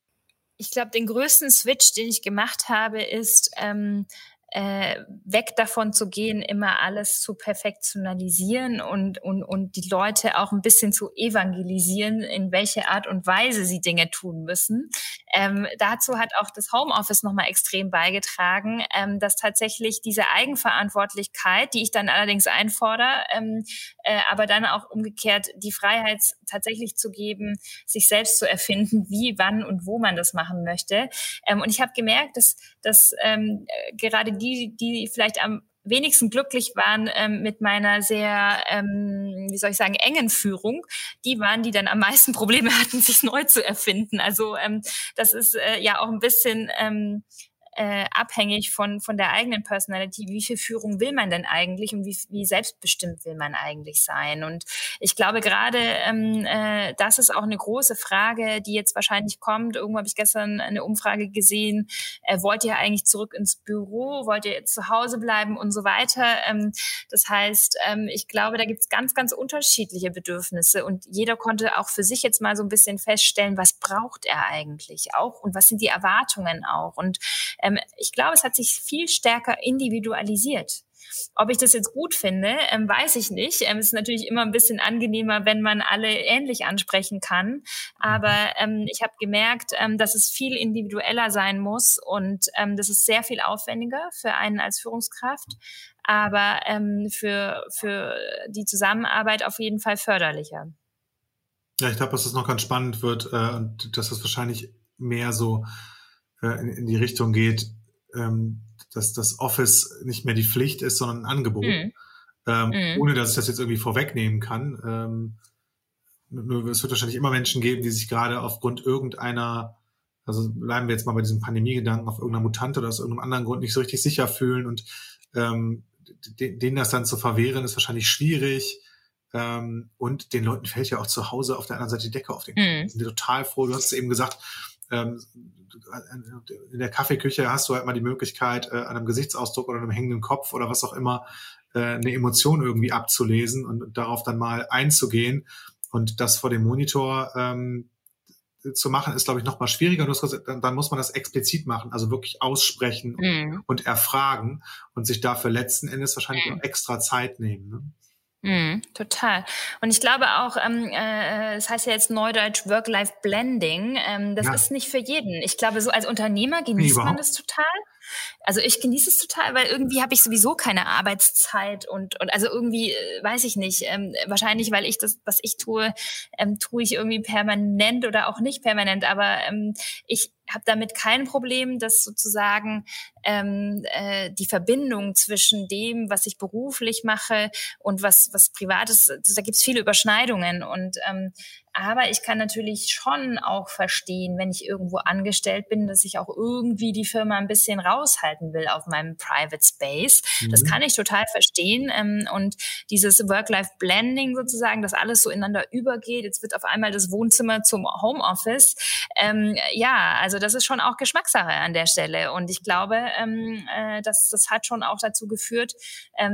Ich glaube, den größten Switch, den ich gemacht habe, ist, ähm, äh, weg davon zu gehen, immer alles zu perfektionalisieren und, und, und die Leute auch ein bisschen zu evangelisieren, in welche Art und Weise sie Dinge tun müssen. Ähm, dazu hat auch das Homeoffice nochmal extrem beigetragen, ähm, dass tatsächlich diese Eigenverantwortlichkeit, die ich dann allerdings einfordere, ähm, äh, aber dann auch umgekehrt die Freiheit tatsächlich zu geben, sich selbst zu erfinden, wie, wann und wo man das machen möchte. Ähm, und ich habe gemerkt, dass, dass ähm, gerade die, die vielleicht am wenigsten glücklich waren ähm, mit meiner sehr, ähm, wie soll ich sagen, engen Führung, die waren, die dann am meisten Probleme [LAUGHS] hatten, sich neu zu erfinden. Also ähm, das ist äh, ja auch ein bisschen ähm, äh, abhängig von, von der eigenen Personality. Wie viel Führung will man denn eigentlich und wie, wie selbstbestimmt will man eigentlich sein? Und ich glaube gerade, ähm, äh, das ist auch eine große Frage, die jetzt wahrscheinlich kommt. Irgendwo habe ich gestern eine Umfrage gesehen. Äh, wollt ihr eigentlich zurück ins Büro? Wollt ihr zu Hause bleiben und so weiter? Ähm, das heißt, ähm, ich glaube, da gibt es ganz, ganz unterschiedliche Bedürfnisse und jeder konnte auch für sich jetzt mal so ein bisschen feststellen, was braucht er eigentlich auch und was sind die Erwartungen auch. Und ähm, ich glaube, es hat sich viel stärker individualisiert. Ob ich das jetzt gut finde, ähm, weiß ich nicht. Ähm, es ist natürlich immer ein bisschen angenehmer, wenn man alle ähnlich ansprechen kann. Aber ähm, ich habe gemerkt, ähm, dass es viel individueller sein muss und ähm, das ist sehr viel aufwendiger für einen als Führungskraft, aber ähm, für, für die Zusammenarbeit auf jeden Fall förderlicher. Ja, ich glaube, dass das noch ganz spannend wird äh, und dass das wahrscheinlich mehr so äh, in, in die Richtung geht, ähm, dass das Office nicht mehr die Pflicht ist, sondern ein Angebot. Mhm. Ähm, mhm. Ohne dass ich das jetzt irgendwie vorwegnehmen kann. Ähm, nur, es wird wahrscheinlich immer Menschen geben, die sich gerade aufgrund irgendeiner, also bleiben wir jetzt mal bei diesem Pandemiegedanken, auf irgendeiner Mutante oder aus irgendeinem anderen Grund nicht so richtig sicher fühlen und ähm, denen das dann zu verwehren, ist wahrscheinlich schwierig. Ähm, und den Leuten fällt ja auch zu Hause auf der anderen Seite die Decke auf den Kopf. Mhm. Die sind total froh. Du hast es eben gesagt, in der Kaffeeküche hast du halt mal die Möglichkeit, äh, an einem Gesichtsausdruck oder einem hängenden Kopf oder was auch immer, äh, eine Emotion irgendwie abzulesen und darauf dann mal einzugehen und das vor dem Monitor ähm, zu machen, ist, glaube ich, noch mal schwieriger. Gesagt, dann, dann, muss man das explizit machen, also wirklich aussprechen mm. und, erfragen und sich dafür letzten Endes wahrscheinlich mm. extra Zeit nehmen. Ne? Mm, total. Und ich glaube auch, ähm, äh, es heißt ja jetzt Neudeutsch Work-Life-Blending. Ähm, das ja. ist nicht für jeden. Ich glaube, so als Unternehmer genießt man das total. Also ich genieße es total, weil irgendwie habe ich sowieso keine Arbeitszeit und, und also irgendwie, äh, weiß ich nicht, ähm, wahrscheinlich, weil ich das, was ich tue, ähm, tue ich irgendwie permanent oder auch nicht permanent, aber ähm, ich habe damit kein Problem, dass sozusagen ähm, äh, die Verbindung zwischen dem, was ich beruflich mache und was, was privates, da gibt es viele Überschneidungen. Und ähm, aber ich kann natürlich schon auch verstehen, wenn ich irgendwo angestellt bin, dass ich auch irgendwie die Firma ein bisschen raushalten will auf meinem Private Space. Mhm. Das kann ich total verstehen. Ähm, und dieses Work-Life-Blending sozusagen, dass alles so ineinander übergeht. Jetzt wird auf einmal das Wohnzimmer zum Homeoffice. Ähm, ja, also das ist schon auch Geschmackssache an der Stelle. Und ich glaube, ähm, äh, dass das hat schon auch dazu geführt,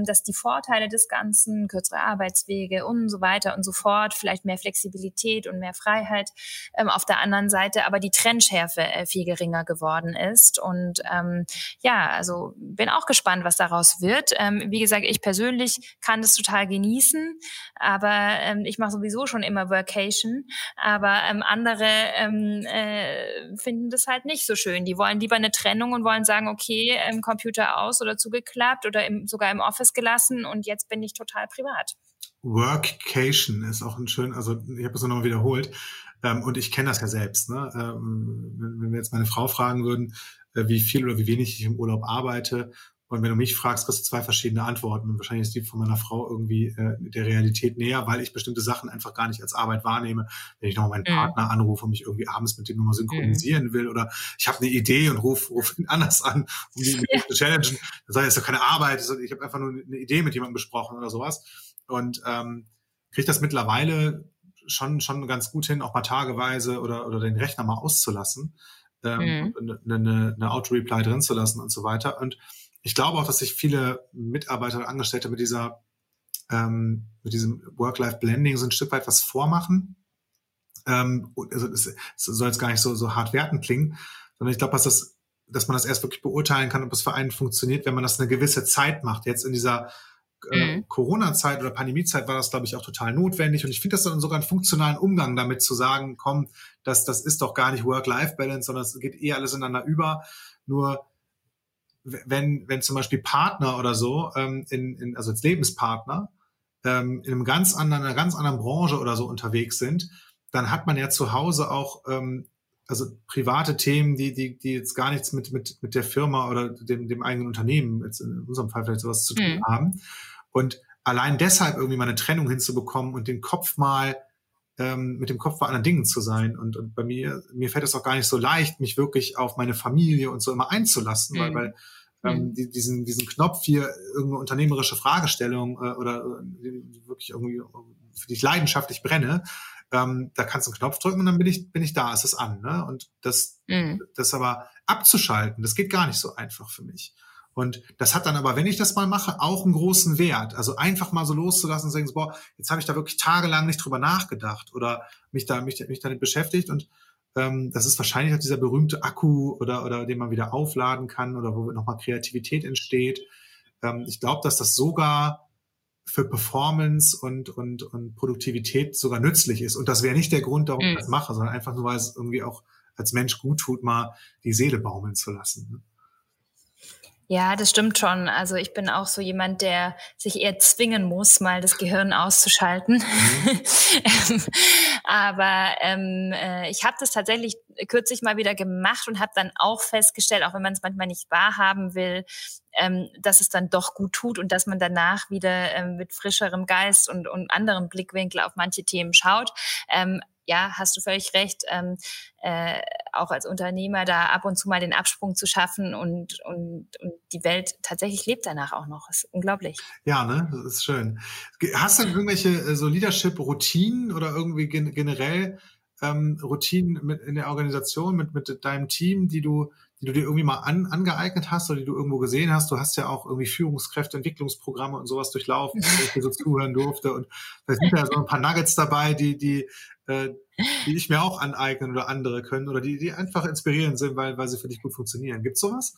dass die Vorteile des Ganzen, kürzere Arbeitswege und so weiter und so fort, vielleicht mehr Flexibilität, Flexibilität und mehr Freiheit. Ähm, auf der anderen Seite aber die Trennschärfe äh, viel geringer geworden ist. Und ähm, ja, also bin auch gespannt, was daraus wird. Ähm, wie gesagt, ich persönlich kann das total genießen, aber ähm, ich mache sowieso schon immer Workation. Aber ähm, andere ähm, äh, finden das halt nicht so schön. Die wollen lieber eine Trennung und wollen sagen, okay, ähm, Computer aus oder zugeklappt oder im, sogar im Office gelassen und jetzt bin ich total privat. Workcation ist auch ein schön, also ich habe es nochmal wiederholt ähm, und ich kenne das ja selbst. Ne? Ähm, wenn, wenn wir jetzt meine Frau fragen würden, äh, wie viel oder wie wenig ich im Urlaub arbeite und wenn du mich fragst, kriegst du zwei verschiedene Antworten. Und wahrscheinlich ist die von meiner Frau irgendwie äh, der Realität näher, weil ich bestimmte Sachen einfach gar nicht als Arbeit wahnehme. Wenn ich nochmal meinen mhm. Partner anrufe und mich irgendwie abends mit dem nochmal synchronisieren mhm. will oder ich habe eine Idee und rufe ruf ihn anders an, um die [LAUGHS] ja. zu challengen, dann sage ich, das ist doch keine Arbeit, ich habe einfach nur eine Idee mit jemandem besprochen oder sowas und ähm, kriege das mittlerweile schon schon ganz gut hin, auch mal tageweise oder oder den Rechner mal auszulassen, ähm, mhm. eine, eine, eine Auto-Reply drin zu lassen und so weiter. Und ich glaube auch, dass sich viele Mitarbeiter und Angestellte mit dieser ähm, mit diesem Work-Life-Blending so ein Stück weit was vormachen. Ähm, also es, soll jetzt gar nicht so, so hart werten klingen, sondern ich glaube, dass das, dass man das erst wirklich beurteilen kann, ob es für einen funktioniert, wenn man das eine gewisse Zeit macht. Jetzt in dieser äh, mhm. Corona-Zeit oder Pandemiezeit war das, glaube ich, auch total notwendig. Und ich finde das dann sogar einen funktionalen Umgang damit zu sagen, komm, das, das ist doch gar nicht Work-Life-Balance, sondern es geht eh alles ineinander über. Nur wenn, wenn zum Beispiel Partner oder so, ähm, in, in, also als Lebenspartner, ähm, in einem ganz anderen, einer ganz anderen Branche oder so unterwegs sind, dann hat man ja zu Hause auch ähm, also private Themen, die, die, die jetzt gar nichts mit, mit, mit der Firma oder dem, dem eigenen Unternehmen, jetzt in unserem Fall vielleicht sowas zu tun mhm. haben. Und allein deshalb irgendwie mal eine Trennung hinzubekommen und den Kopf mal ähm, mit dem Kopf bei anderen Dingen zu sein. Und, und bei mir, mir fällt es auch gar nicht so leicht, mich wirklich auf meine Familie und so immer einzulassen, mhm. weil, weil ähm, mhm. die, diesen, diesen Knopf hier, irgendeine unternehmerische Fragestellung äh, oder äh, wirklich irgendwie, für die ich leidenschaftlich brenne, ähm, da kannst du einen Knopf drücken und dann bin ich, bin ich da, ist es an. Ne? Und das, mhm. das aber abzuschalten, das geht gar nicht so einfach für mich. Und das hat dann aber, wenn ich das mal mache, auch einen großen Wert. Also einfach mal so loszulassen und sagen, boah, jetzt habe ich da wirklich tagelang nicht drüber nachgedacht oder mich da mich, mich damit beschäftigt. Und ähm, das ist wahrscheinlich auch dieser berühmte Akku oder, oder den man wieder aufladen kann oder wo nochmal Kreativität entsteht. Ähm, ich glaube, dass das sogar für Performance und, und, und Produktivität sogar nützlich ist. Und das wäre nicht der Grund, warum mhm. ich das mache, sondern einfach nur, weil es irgendwie auch als Mensch gut tut, mal die Seele baumeln zu lassen. Ja, das stimmt schon. Also ich bin auch so jemand, der sich eher zwingen muss, mal das Gehirn auszuschalten. Mhm. [LAUGHS] Aber ähm, äh, ich habe das tatsächlich kürzlich mal wieder gemacht und habe dann auch festgestellt, auch wenn man es manchmal nicht wahrhaben will, ähm, dass es dann doch gut tut und dass man danach wieder ähm, mit frischerem Geist und, und anderem Blickwinkel auf manche Themen schaut. Ähm, ja, hast du völlig recht, ähm, äh, auch als Unternehmer da ab und zu mal den Absprung zu schaffen und, und, und die Welt tatsächlich lebt danach auch noch. Ist unglaublich. Ja, ne, das ist schön. Hast du irgendwelche äh, so Leadership-Routinen oder irgendwie gen generell ähm, Routinen mit, in der Organisation mit, mit deinem Team, die du, die du dir irgendwie mal an, angeeignet hast oder die du irgendwo gesehen hast? Du hast ja auch irgendwie Führungskräfteentwicklungsprogramme und sowas durchlaufen, wo ich dir so zuhören durfte. Und da sind ja so ein paar Nuggets dabei, die, die, äh, die ich mir auch aneignen oder andere können oder die, die einfach inspirierend sind, weil, weil sie für dich gut funktionieren. Gibt's sowas?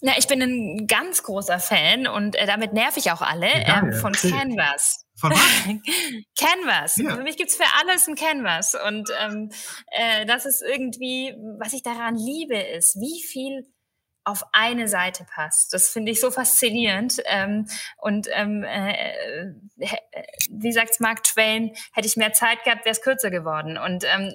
Na, ich bin ein ganz großer Fan und äh, damit nerv ich auch alle ähm, von Canvas. Von was? [LAUGHS] Canvas. Ja. Für mich gibt's für alles ein Canvas. Und ähm, äh, das ist irgendwie, was ich daran liebe, ist, wie viel auf eine Seite passt. Das finde ich so faszinierend. Ähm, und ähm, äh, wie sagt Mark Twain, hätte ich mehr Zeit gehabt, wäre es kürzer geworden. Und ähm,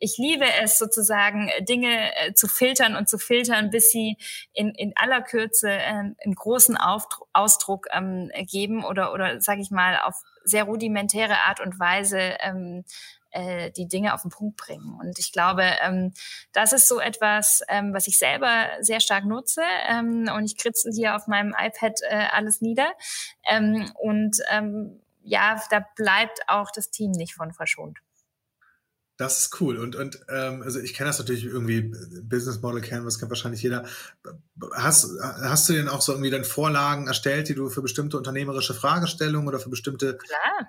ich liebe es sozusagen, Dinge äh, zu filtern und zu filtern, bis sie in, in aller Kürze äh, einen großen Aufdruck, Ausdruck ähm, geben oder, oder sage ich mal, auf sehr rudimentäre Art und Weise ähm, äh, die Dinge auf den Punkt bringen. Und ich glaube, ähm, das ist so etwas, ähm, was ich selber sehr stark nutze. Ähm, und ich kritzel hier auf meinem iPad äh, alles nieder. Ähm, und ähm, ja, da bleibt auch das Team nicht von verschont. Das ist cool. Und, und ähm, also ich kenne das natürlich irgendwie, Business Model Canvas kennt wahrscheinlich jeder. Hast, hast du denn auch so irgendwie dann Vorlagen erstellt, die du für bestimmte unternehmerische Fragestellungen oder für bestimmte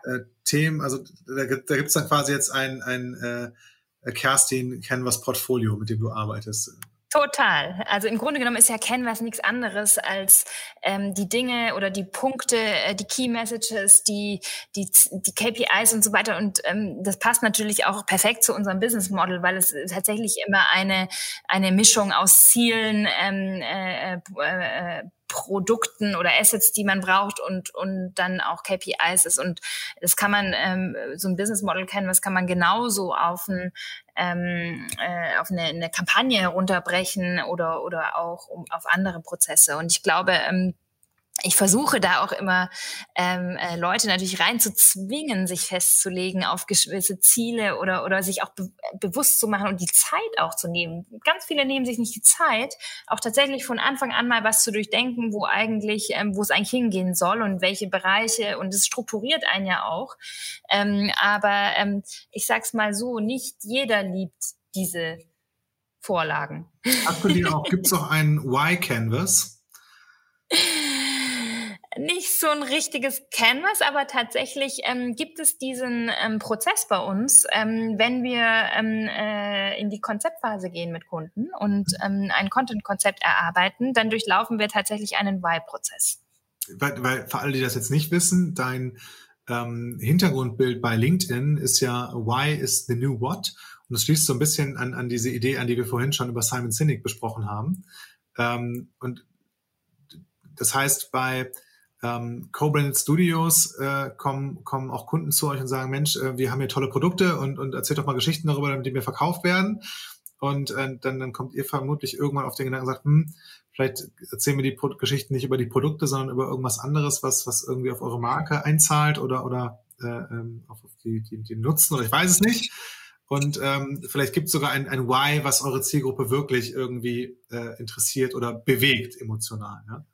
äh, Themen, also da, da gibt es dann quasi jetzt ein, ein äh, Kerstin Canvas Portfolio, mit dem du arbeitest. Total. Also im Grunde genommen ist ja Canvas nichts anderes als ähm, die Dinge oder die Punkte, äh, die Key Messages, die, die, die KPIs und so weiter. Und ähm, das passt natürlich auch perfekt zu unserem Business Model, weil es tatsächlich immer eine, eine Mischung aus Zielen, ähm, äh, äh, Produkten oder Assets, die man braucht und, und dann auch KPIs ist. Und das kann man, ähm, so ein Business Model kennen, das kann man genauso auf, ein, ähm, äh, auf eine, eine Kampagne herunterbrechen oder, oder auch um, auf andere Prozesse. Und ich glaube, ähm, ich versuche da auch immer ähm, äh, Leute natürlich reinzuzwingen, sich festzulegen auf gewisse Ziele oder oder sich auch be bewusst zu machen und die Zeit auch zu nehmen. Ganz viele nehmen sich nicht die Zeit, auch tatsächlich von Anfang an mal was zu durchdenken, wo eigentlich, ähm, wo es eigentlich hingehen soll und welche Bereiche und es strukturiert einen ja auch. Ähm, aber ähm, ich sag's mal so: Nicht jeder liebt diese Vorlagen. Hast du die auch? Gibt's auch einen Y Canvas? [LAUGHS] nicht so ein richtiges Canvas, aber tatsächlich ähm, gibt es diesen ähm, Prozess bei uns, ähm, wenn wir ähm, äh, in die Konzeptphase gehen mit Kunden und ähm, ein Content-Konzept erarbeiten, dann durchlaufen wir tatsächlich einen Y-Prozess. Weil, weil für alle, die das jetzt nicht wissen, dein ähm, Hintergrundbild bei LinkedIn ist ja Why is the new what? Und das schließt so ein bisschen an, an diese Idee an, die wir vorhin schon über Simon Sinek besprochen haben. Ähm, und das heißt, bei ähm, Co-Branded Studios äh, kommen, kommen auch Kunden zu euch und sagen, Mensch, äh, wir haben hier tolle Produkte und, und erzählt doch mal Geschichten darüber, die mir verkauft werden. Und äh, dann, dann kommt ihr vermutlich irgendwann auf den Gedanken und sagt, hm, vielleicht erzählen wir die Pro Geschichten nicht über die Produkte, sondern über irgendwas anderes, was, was irgendwie auf eure Marke einzahlt oder, oder äh, ähm, auf die, die, die Nutzen oder ich weiß es nicht. Und ähm, vielleicht gibt es sogar ein, ein Why, was eure Zielgruppe wirklich irgendwie äh, interessiert oder bewegt emotional. Ja?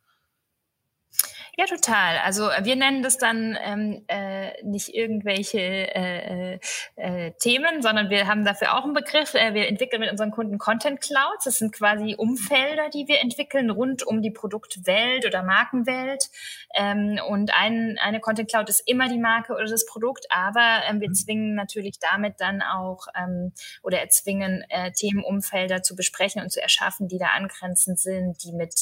Ja, total. Also äh, wir nennen das dann ähm, äh, nicht irgendwelche äh, äh, Themen, sondern wir haben dafür auch einen Begriff. Äh, wir entwickeln mit unseren Kunden Content Clouds. Das sind quasi Umfelder, die wir entwickeln rund um die Produktwelt oder Markenwelt. Ähm, und ein, eine Content Cloud ist immer die Marke oder das Produkt, aber ähm, wir mhm. zwingen natürlich damit dann auch ähm, oder erzwingen äh, Themenumfelder zu besprechen und zu erschaffen, die da angrenzend sind, die mit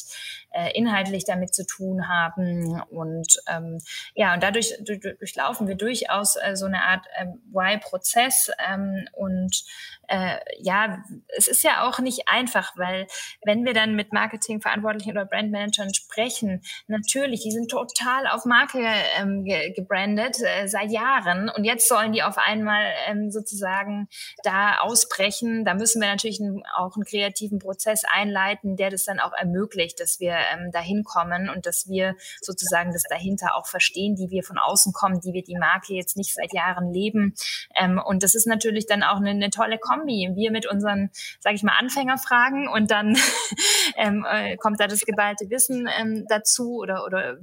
äh, inhaltlich damit zu tun haben und ähm, ja, und dadurch durchlaufen wir durchaus äh, so eine Art ähm, Why-Prozess ähm, und äh, ja, es ist ja auch nicht einfach, weil wenn wir dann mit Marketingverantwortlichen oder Brandmanagern sprechen, natürlich, die sind total auf Marke ähm, ge gebrandet äh, seit Jahren und jetzt sollen die auf einmal ähm, sozusagen da ausbrechen. Da müssen wir natürlich auch einen kreativen Prozess einleiten, der das dann auch ermöglicht, dass wir ähm, dahin kommen und dass wir sozusagen das dahinter auch verstehen, die wir von außen kommen, die wir die Marke jetzt nicht seit Jahren leben. Ähm, und das ist natürlich dann auch eine, eine tolle Kombi Kombi. Wir mit unseren, sage ich mal, Anfängerfragen und dann [LAUGHS] ähm, äh, kommt da das geballte Wissen ähm, dazu oder, oder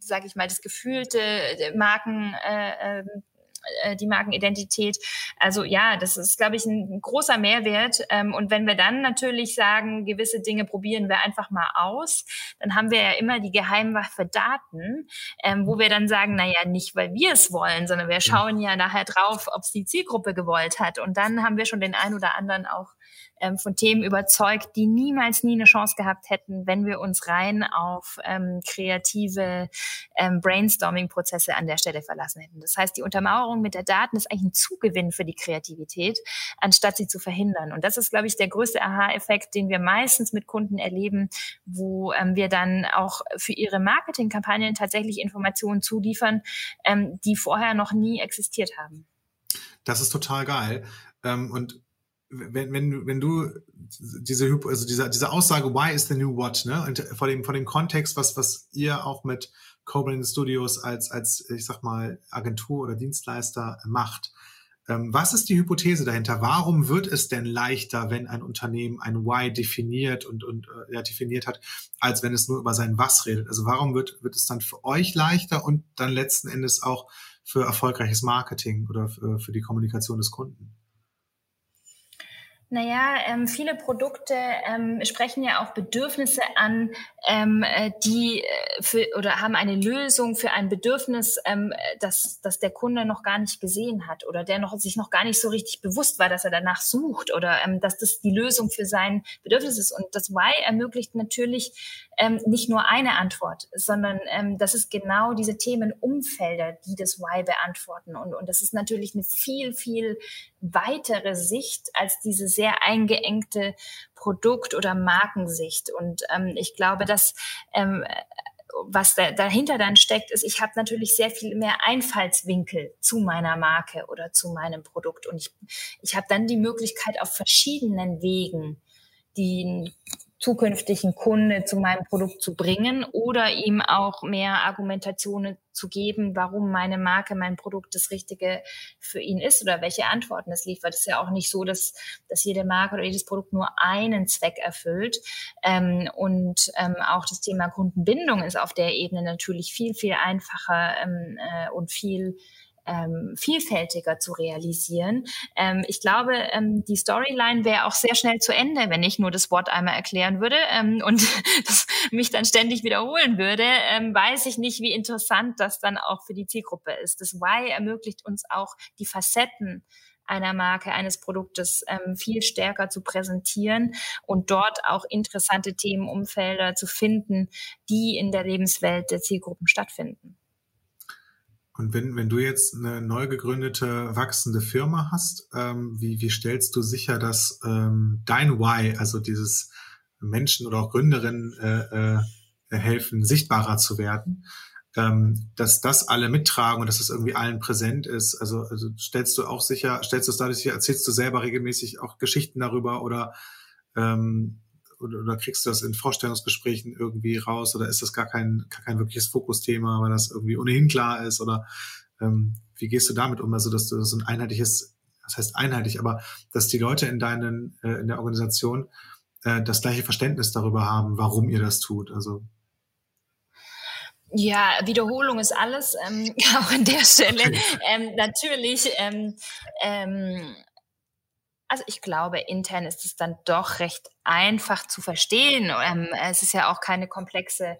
sage ich mal, das gefühlte äh, Marken. Äh, ähm, äh, die Markenidentität. Also ja, das ist, glaube ich, ein großer Mehrwert. Ähm, und wenn wir dann natürlich sagen, gewisse Dinge probieren wir einfach mal aus, dann haben wir ja immer die Geheimwaffe Daten, ähm, wo wir dann sagen, na ja, nicht weil wir es wollen, sondern wir schauen ja nachher drauf, ob es die Zielgruppe gewollt hat. Und dann haben wir schon den ein oder anderen auch ähm, von Themen überzeugt, die niemals nie eine Chance gehabt hätten, wenn wir uns rein auf ähm, kreative ähm, Brainstorming-Prozesse an der Stelle verlassen hätten. Das heißt, die Untermauerung mit der Daten ist eigentlich ein Zugewinn für die Kreativität, anstatt sie zu verhindern. Und das ist, glaube ich, der größte Aha-Effekt, den wir meistens mit Kunden erleben, wo ähm, wir dann auch für ihre Marketingkampagnen tatsächlich Informationen zuliefern, ähm, die vorher noch nie existiert haben. Das ist total geil. Ähm, und wenn, wenn, wenn du diese, also diese, diese Aussage, why is the new what, ne? Und vor dem, vor dem Kontext, was, was ihr auch mit Cobrain Studios als, als, ich sag mal, Agentur oder Dienstleister macht. Ähm, was ist die Hypothese dahinter? Warum wird es denn leichter, wenn ein Unternehmen ein Why definiert und, und äh, ja, definiert hat, als wenn es nur über sein Was redet? Also warum wird, wird es dann für euch leichter und dann letzten Endes auch für erfolgreiches Marketing oder für, für die Kommunikation des Kunden? Naja, ähm, viele Produkte ähm, sprechen ja auch Bedürfnisse an, ähm, äh, die äh, für oder haben eine Lösung für ein Bedürfnis, ähm, das, das der Kunde noch gar nicht gesehen hat oder der noch sich noch gar nicht so richtig bewusst war, dass er danach sucht oder ähm, dass das die Lösung für sein Bedürfnis ist. Und das Why ermöglicht natürlich ähm, nicht nur eine Antwort, sondern ähm, das ist genau diese Themenumfelder, die das Why beantworten. Und, und das ist natürlich eine viel, viel weitere Sicht als diese sehr eingeengte Produkt- oder Markensicht. Und ähm, ich glaube, dass ähm, was da, dahinter dann steckt, ist, ich habe natürlich sehr viel mehr Einfallswinkel zu meiner Marke oder zu meinem Produkt. Und ich, ich habe dann die Möglichkeit, auf verschiedenen Wegen die zukünftigen Kunde zu meinem Produkt zu bringen oder ihm auch mehr Argumentationen zu geben, warum meine Marke, mein Produkt das Richtige für ihn ist oder welche Antworten es liefert. Es ist ja auch nicht so, dass, dass jede Marke oder jedes Produkt nur einen Zweck erfüllt. Ähm, und ähm, auch das Thema Kundenbindung ist auf der Ebene natürlich viel, viel einfacher ähm, äh, und viel ähm, vielfältiger zu realisieren. Ähm, ich glaube, ähm, die Storyline wäre auch sehr schnell zu Ende, wenn ich nur das Wort einmal erklären würde ähm, und [LAUGHS] mich dann ständig wiederholen würde. Ähm, weiß ich nicht, wie interessant das dann auch für die Zielgruppe ist. Das Why ermöglicht uns auch die Facetten einer Marke, eines Produktes ähm, viel stärker zu präsentieren und dort auch interessante Themenumfelder zu finden, die in der Lebenswelt der Zielgruppen stattfinden. Und wenn, wenn du jetzt eine neu gegründete, wachsende Firma hast, ähm, wie, wie stellst du sicher, dass ähm, dein Why, also dieses Menschen oder auch Gründerinnen äh, äh, helfen, sichtbarer zu werden, ähm, dass das alle mittragen und dass das irgendwie allen präsent ist? Also, also stellst du auch sicher, stellst du es dadurch sicher, erzählst du selber regelmäßig auch Geschichten darüber oder ähm, oder, oder kriegst du das in Vorstellungsgesprächen irgendwie raus oder ist das gar kein, gar kein wirkliches Fokusthema, weil das irgendwie ohnehin klar ist oder ähm, wie gehst du damit um? Also, dass du so ein einheitliches, das heißt einheitlich, aber dass die Leute in deinen, äh, in der Organisation äh, das gleiche Verständnis darüber haben, warum ihr das tut. Also ja, Wiederholung ist alles, ähm, [LAUGHS] auch an der Stelle. Ähm, natürlich, ähm, ähm, also ich glaube, intern ist es dann doch recht einfach zu verstehen. Ähm, es ist ja auch keine komplexe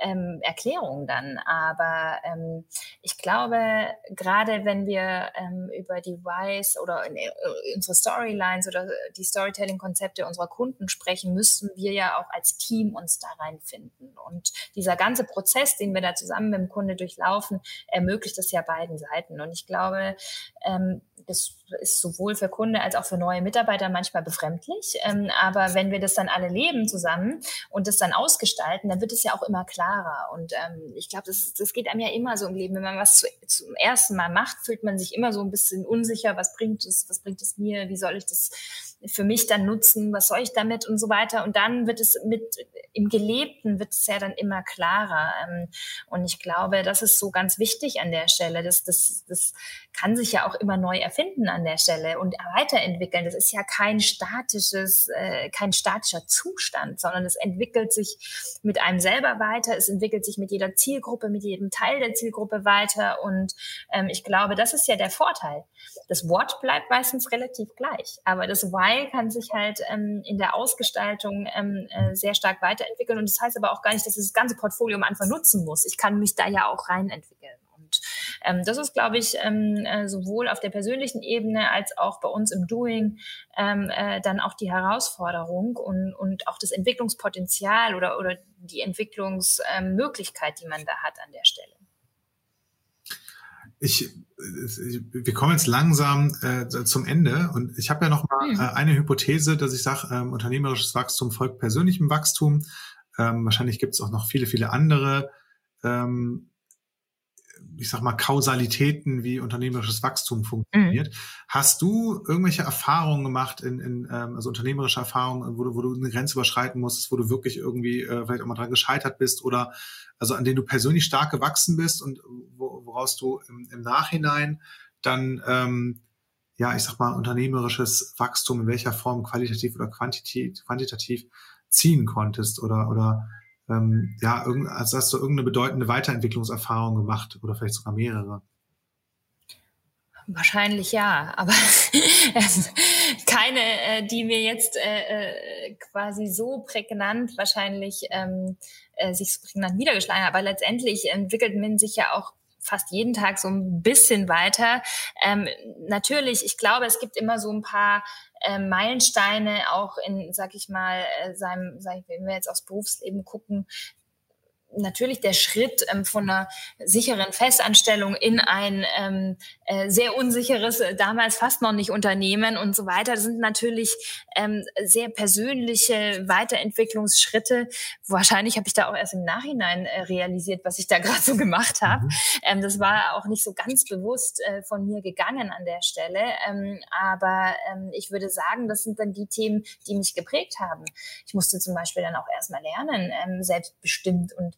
ähm, Erklärung dann. Aber ähm, ich glaube, gerade wenn wir ähm, über die Whys oder in, äh, unsere Storylines oder die Storytelling-Konzepte unserer Kunden sprechen, müssen wir ja auch als Team uns da reinfinden. Und dieser ganze Prozess, den wir da zusammen mit dem Kunde durchlaufen, ermöglicht das ja beiden Seiten. Und ich glaube, ähm, das ist sowohl für Kunde als auch für neue Mitarbeiter manchmal befremdlich. Ähm, aber wenn wir das dann alle leben zusammen und das dann ausgestalten, dann wird es ja auch immer klarer. Und ähm, ich glaube, das, das geht einem ja immer so im Leben. Wenn man was zu, zum ersten Mal macht, fühlt man sich immer so ein bisschen unsicher. Was bringt es? Was bringt es mir? Wie soll ich das für mich dann nutzen? Was soll ich damit und so weiter? Und dann wird es mit im Gelebten wird es ja dann immer klarer. Ähm, und ich glaube, das ist so ganz wichtig an der Stelle. Das, das, das kann sich ja auch immer neu erfinden an der Stelle und weiterentwickeln. Das ist ja kein statisches, äh, kein statischer Zustand, sondern es entwickelt sich mit einem selber weiter, es entwickelt sich mit jeder Zielgruppe, mit jedem Teil der Zielgruppe weiter. Und ähm, ich glaube, das ist ja der Vorteil. Das What bleibt meistens relativ gleich, aber das Why kann sich halt ähm, in der Ausgestaltung ähm, äh, sehr stark weiterentwickeln. Und das heißt aber auch gar nicht, dass ich das ganze Portfolio am Anfang nutzen muss. Ich kann mich da ja auch rein entwickeln. Und ähm, das ist, glaube ich, ähm, äh, sowohl auf der persönlichen Ebene als auch bei uns im Doing ähm, äh, dann auch die Herausforderung und, und auch das Entwicklungspotenzial oder, oder die Entwicklungsmöglichkeit, die man da hat an der Stelle. Ich, wir kommen jetzt langsam äh, zum Ende und ich habe ja noch mal äh, eine Hypothese, dass ich sage, ähm, unternehmerisches Wachstum folgt persönlichem Wachstum. Ähm, wahrscheinlich gibt es auch noch viele, viele andere ähm, ich sag mal, Kausalitäten, wie unternehmerisches Wachstum funktioniert. Mhm. Hast du irgendwelche Erfahrungen gemacht, in, in ähm, also unternehmerische Erfahrungen, wo du, wo du eine Grenze überschreiten musstest, wo du wirklich irgendwie äh, vielleicht auch mal dran gescheitert bist oder also an denen du persönlich stark gewachsen bist und wo, woraus du im, im Nachhinein dann ähm, ja, ich sag mal, unternehmerisches Wachstum in welcher Form qualitativ oder quantitativ, quantitativ ziehen konntest oder oder ähm, ja, irgend, also hast du irgendeine bedeutende Weiterentwicklungserfahrung gemacht oder vielleicht sogar mehrere? Wahrscheinlich ja, aber [LAUGHS] keine, äh, die mir jetzt äh, äh, quasi so prägnant wahrscheinlich ähm, äh, sich so prägnant niedergeschlagen hat. Aber letztendlich entwickelt man sich ja auch fast jeden Tag so ein bisschen weiter. Ähm, natürlich, ich glaube, es gibt immer so ein paar äh, Meilensteine auch in, sag ich mal, äh, seinem, sag ich, wenn wir jetzt aufs Berufsleben gucken, natürlich der Schritt ähm, von einer sicheren Festanstellung in ein ähm, äh, sehr unsicheres, äh, damals fast noch nicht Unternehmen und so weiter, das sind natürlich ähm, sehr persönliche Weiterentwicklungsschritte. Wahrscheinlich habe ich da auch erst im Nachhinein äh, realisiert, was ich da [LAUGHS] gerade so gemacht habe. Mhm. Ähm, das war auch nicht so ganz bewusst äh, von mir gegangen an der Stelle. Ähm, aber ähm, ich würde sagen, das sind dann die Themen, die mich geprägt haben. Ich musste zum Beispiel dann auch erstmal lernen, ähm, selbstbestimmt und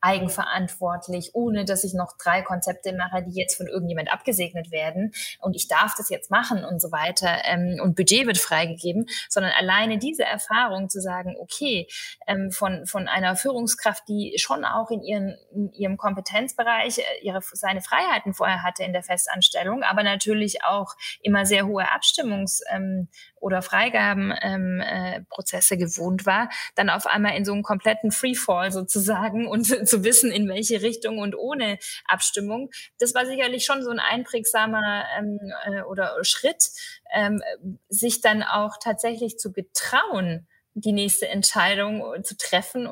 eigenverantwortlich, ohne dass ich noch drei Konzepte mache, die jetzt von irgendjemand abgesegnet werden und ich darf das jetzt machen und so weiter ähm, und Budget wird freigegeben, sondern alleine diese Erfahrung zu sagen, okay, ähm, von, von einer Führungskraft, die schon auch in, ihren, in ihrem Kompetenzbereich äh, ihre, seine Freiheiten vorher hatte in der Festanstellung, aber natürlich auch immer sehr hohe Abstimmungs- ähm, oder Freigabenprozesse ähm, äh, gewohnt war, dann auf einmal in so einem kompletten Freefall sozusagen und zu wissen, in welche Richtung und ohne Abstimmung. Das war sicherlich schon so ein einprägsamer ähm, äh, oder Schritt, ähm, sich dann auch tatsächlich zu getrauen, die nächste Entscheidung zu treffen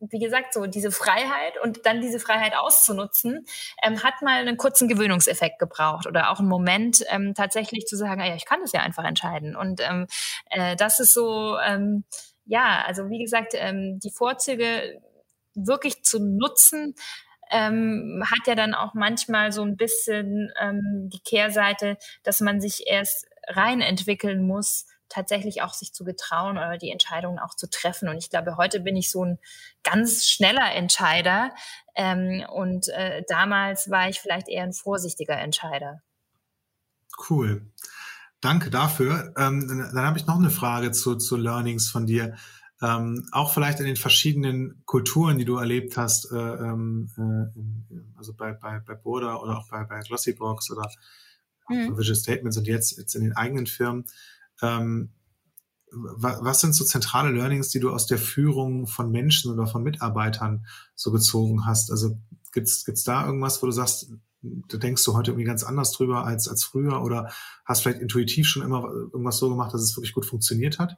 wie gesagt, so diese Freiheit und dann diese Freiheit auszunutzen, ähm, hat mal einen kurzen Gewöhnungseffekt gebraucht oder auch einen Moment, ähm, tatsächlich zu sagen, ah ja, ich kann das ja einfach entscheiden. Und ähm, äh, das ist so, ähm, ja, also wie gesagt, ähm, die Vorzüge wirklich zu nutzen, ähm, hat ja dann auch manchmal so ein bisschen ähm, die Kehrseite, dass man sich erst rein entwickeln muss, tatsächlich auch sich zu getrauen oder die Entscheidungen auch zu treffen. Und ich glaube, heute bin ich so ein ganz schneller Entscheider. Ähm, und äh, damals war ich vielleicht eher ein vorsichtiger Entscheider. Cool. Danke dafür. Ähm, dann, dann habe ich noch eine Frage zu, zu Learnings von dir. Ähm, auch vielleicht in den verschiedenen Kulturen, die du erlebt hast, äh, ähm, äh, also bei, bei, bei Boda oder auch bei, bei Glossybox oder mhm. Visual Statements und jetzt, jetzt in den eigenen Firmen. Ähm, was sind so zentrale Learnings, die du aus der Führung von Menschen oder von Mitarbeitern so gezogen hast? Also gibt's gibt's da irgendwas, wo du sagst, da denkst du heute irgendwie ganz anders drüber als als früher oder hast vielleicht intuitiv schon immer irgendwas so gemacht, dass es wirklich gut funktioniert hat?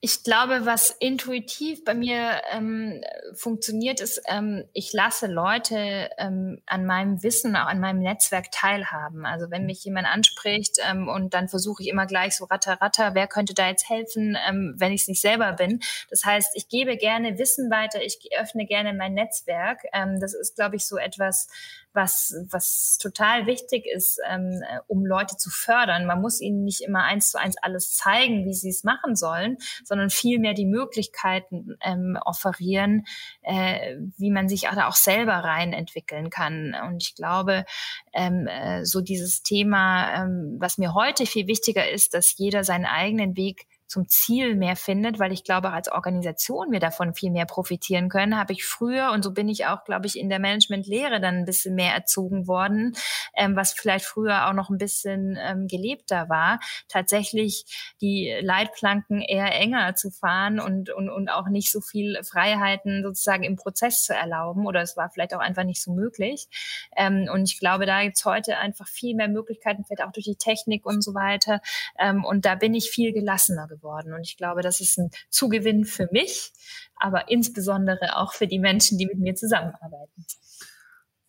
Ich glaube, was intuitiv bei mir ähm, funktioniert, ist, ähm, ich lasse Leute ähm, an meinem Wissen, auch an meinem Netzwerk teilhaben. Also wenn mich jemand anspricht ähm, und dann versuche ich immer gleich so ratter, ratter, wer könnte da jetzt helfen, ähm, wenn ich es nicht selber bin. Das heißt, ich gebe gerne Wissen weiter, ich öffne gerne mein Netzwerk. Ähm, das ist, glaube ich, so etwas, was, was total wichtig ist, ähm, um Leute zu fördern. Man muss ihnen nicht immer eins zu eins alles zeigen, wie sie es machen sollen, sondern vielmehr die Möglichkeiten ähm, offerieren, äh, wie man sich auch, auch selber rein entwickeln kann. Und ich glaube, ähm, äh, so dieses Thema, ähm, was mir heute viel wichtiger ist, dass jeder seinen eigenen Weg zum Ziel mehr findet, weil ich glaube, als Organisation wir davon viel mehr profitieren können, habe ich früher, und so bin ich auch, glaube ich, in der Managementlehre dann ein bisschen mehr erzogen worden, ähm, was vielleicht früher auch noch ein bisschen ähm, gelebter war, tatsächlich die Leitplanken eher enger zu fahren und, und, und auch nicht so viel Freiheiten sozusagen im Prozess zu erlauben oder es war vielleicht auch einfach nicht so möglich. Ähm, und ich glaube, da gibt's heute einfach viel mehr Möglichkeiten, vielleicht auch durch die Technik und so weiter. Ähm, und da bin ich viel gelassener geworden. Und ich glaube, das ist ein Zugewinn für mich, aber insbesondere auch für die Menschen, die mit mir zusammenarbeiten.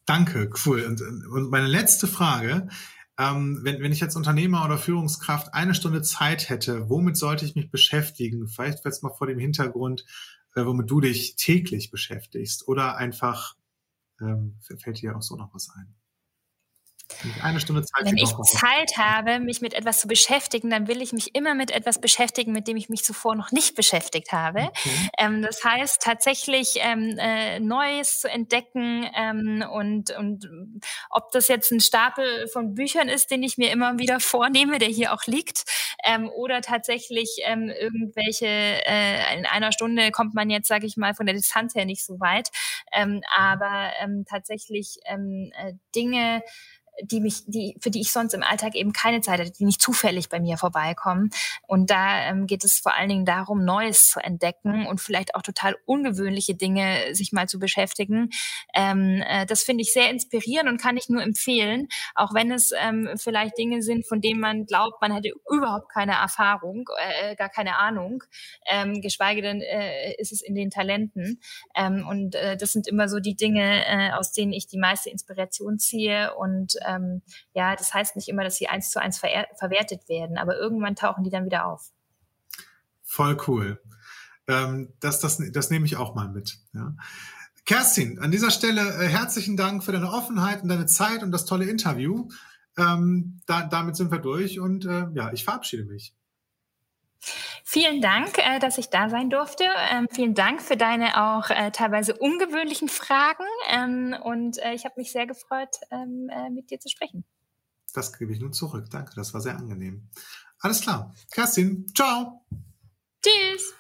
Danke, cool. Und, und meine letzte Frage, ähm, wenn, wenn ich als Unternehmer oder Führungskraft eine Stunde Zeit hätte, womit sollte ich mich beschäftigen? Vielleicht jetzt mal vor dem Hintergrund, äh, womit du dich täglich beschäftigst oder einfach ähm, fällt dir auch so noch was ein? Eine Stunde Zeit. Wenn ich Zeit habe, mich mit etwas zu beschäftigen, dann will ich mich immer mit etwas beschäftigen, mit dem ich mich zuvor noch nicht beschäftigt habe. Okay. Ähm, das heißt tatsächlich ähm, äh, Neues zu entdecken ähm, und, und ob das jetzt ein Stapel von Büchern ist, den ich mir immer wieder vornehme, der hier auch liegt, ähm, oder tatsächlich ähm, irgendwelche, äh, in einer Stunde kommt man jetzt, sage ich mal, von der Distanz her nicht so weit, ähm, aber tatsächlich äh, Dinge, die mich, die, für die ich sonst im Alltag eben keine Zeit hatte, die nicht zufällig bei mir vorbeikommen. Und da ähm, geht es vor allen Dingen darum, Neues zu entdecken und vielleicht auch total ungewöhnliche Dinge sich mal zu beschäftigen. Ähm, äh, das finde ich sehr inspirierend und kann ich nur empfehlen, auch wenn es ähm, vielleicht Dinge sind, von denen man glaubt, man hätte überhaupt keine Erfahrung, äh, gar keine Ahnung, ähm, geschweige denn äh, ist es in den Talenten. Ähm, und äh, das sind immer so die Dinge, äh, aus denen ich die meiste Inspiration ziehe und ähm, ja, das heißt nicht immer, dass sie eins zu eins ver verwertet werden, aber irgendwann tauchen die dann wieder auf. Voll cool. Ähm, das, das, das nehme ich auch mal mit. Ja. Kerstin, an dieser Stelle äh, herzlichen Dank für deine Offenheit und deine Zeit und das tolle Interview. Ähm, da, damit sind wir durch und äh, ja, ich verabschiede mich. Vielen Dank, äh, dass ich da sein durfte. Ähm, vielen Dank für deine auch äh, teilweise ungewöhnlichen Fragen. Ähm, und äh, ich habe mich sehr gefreut, ähm, mit dir zu sprechen. Das gebe ich nun zurück. Danke, das war sehr angenehm. Alles klar. Kerstin, ciao. Tschüss.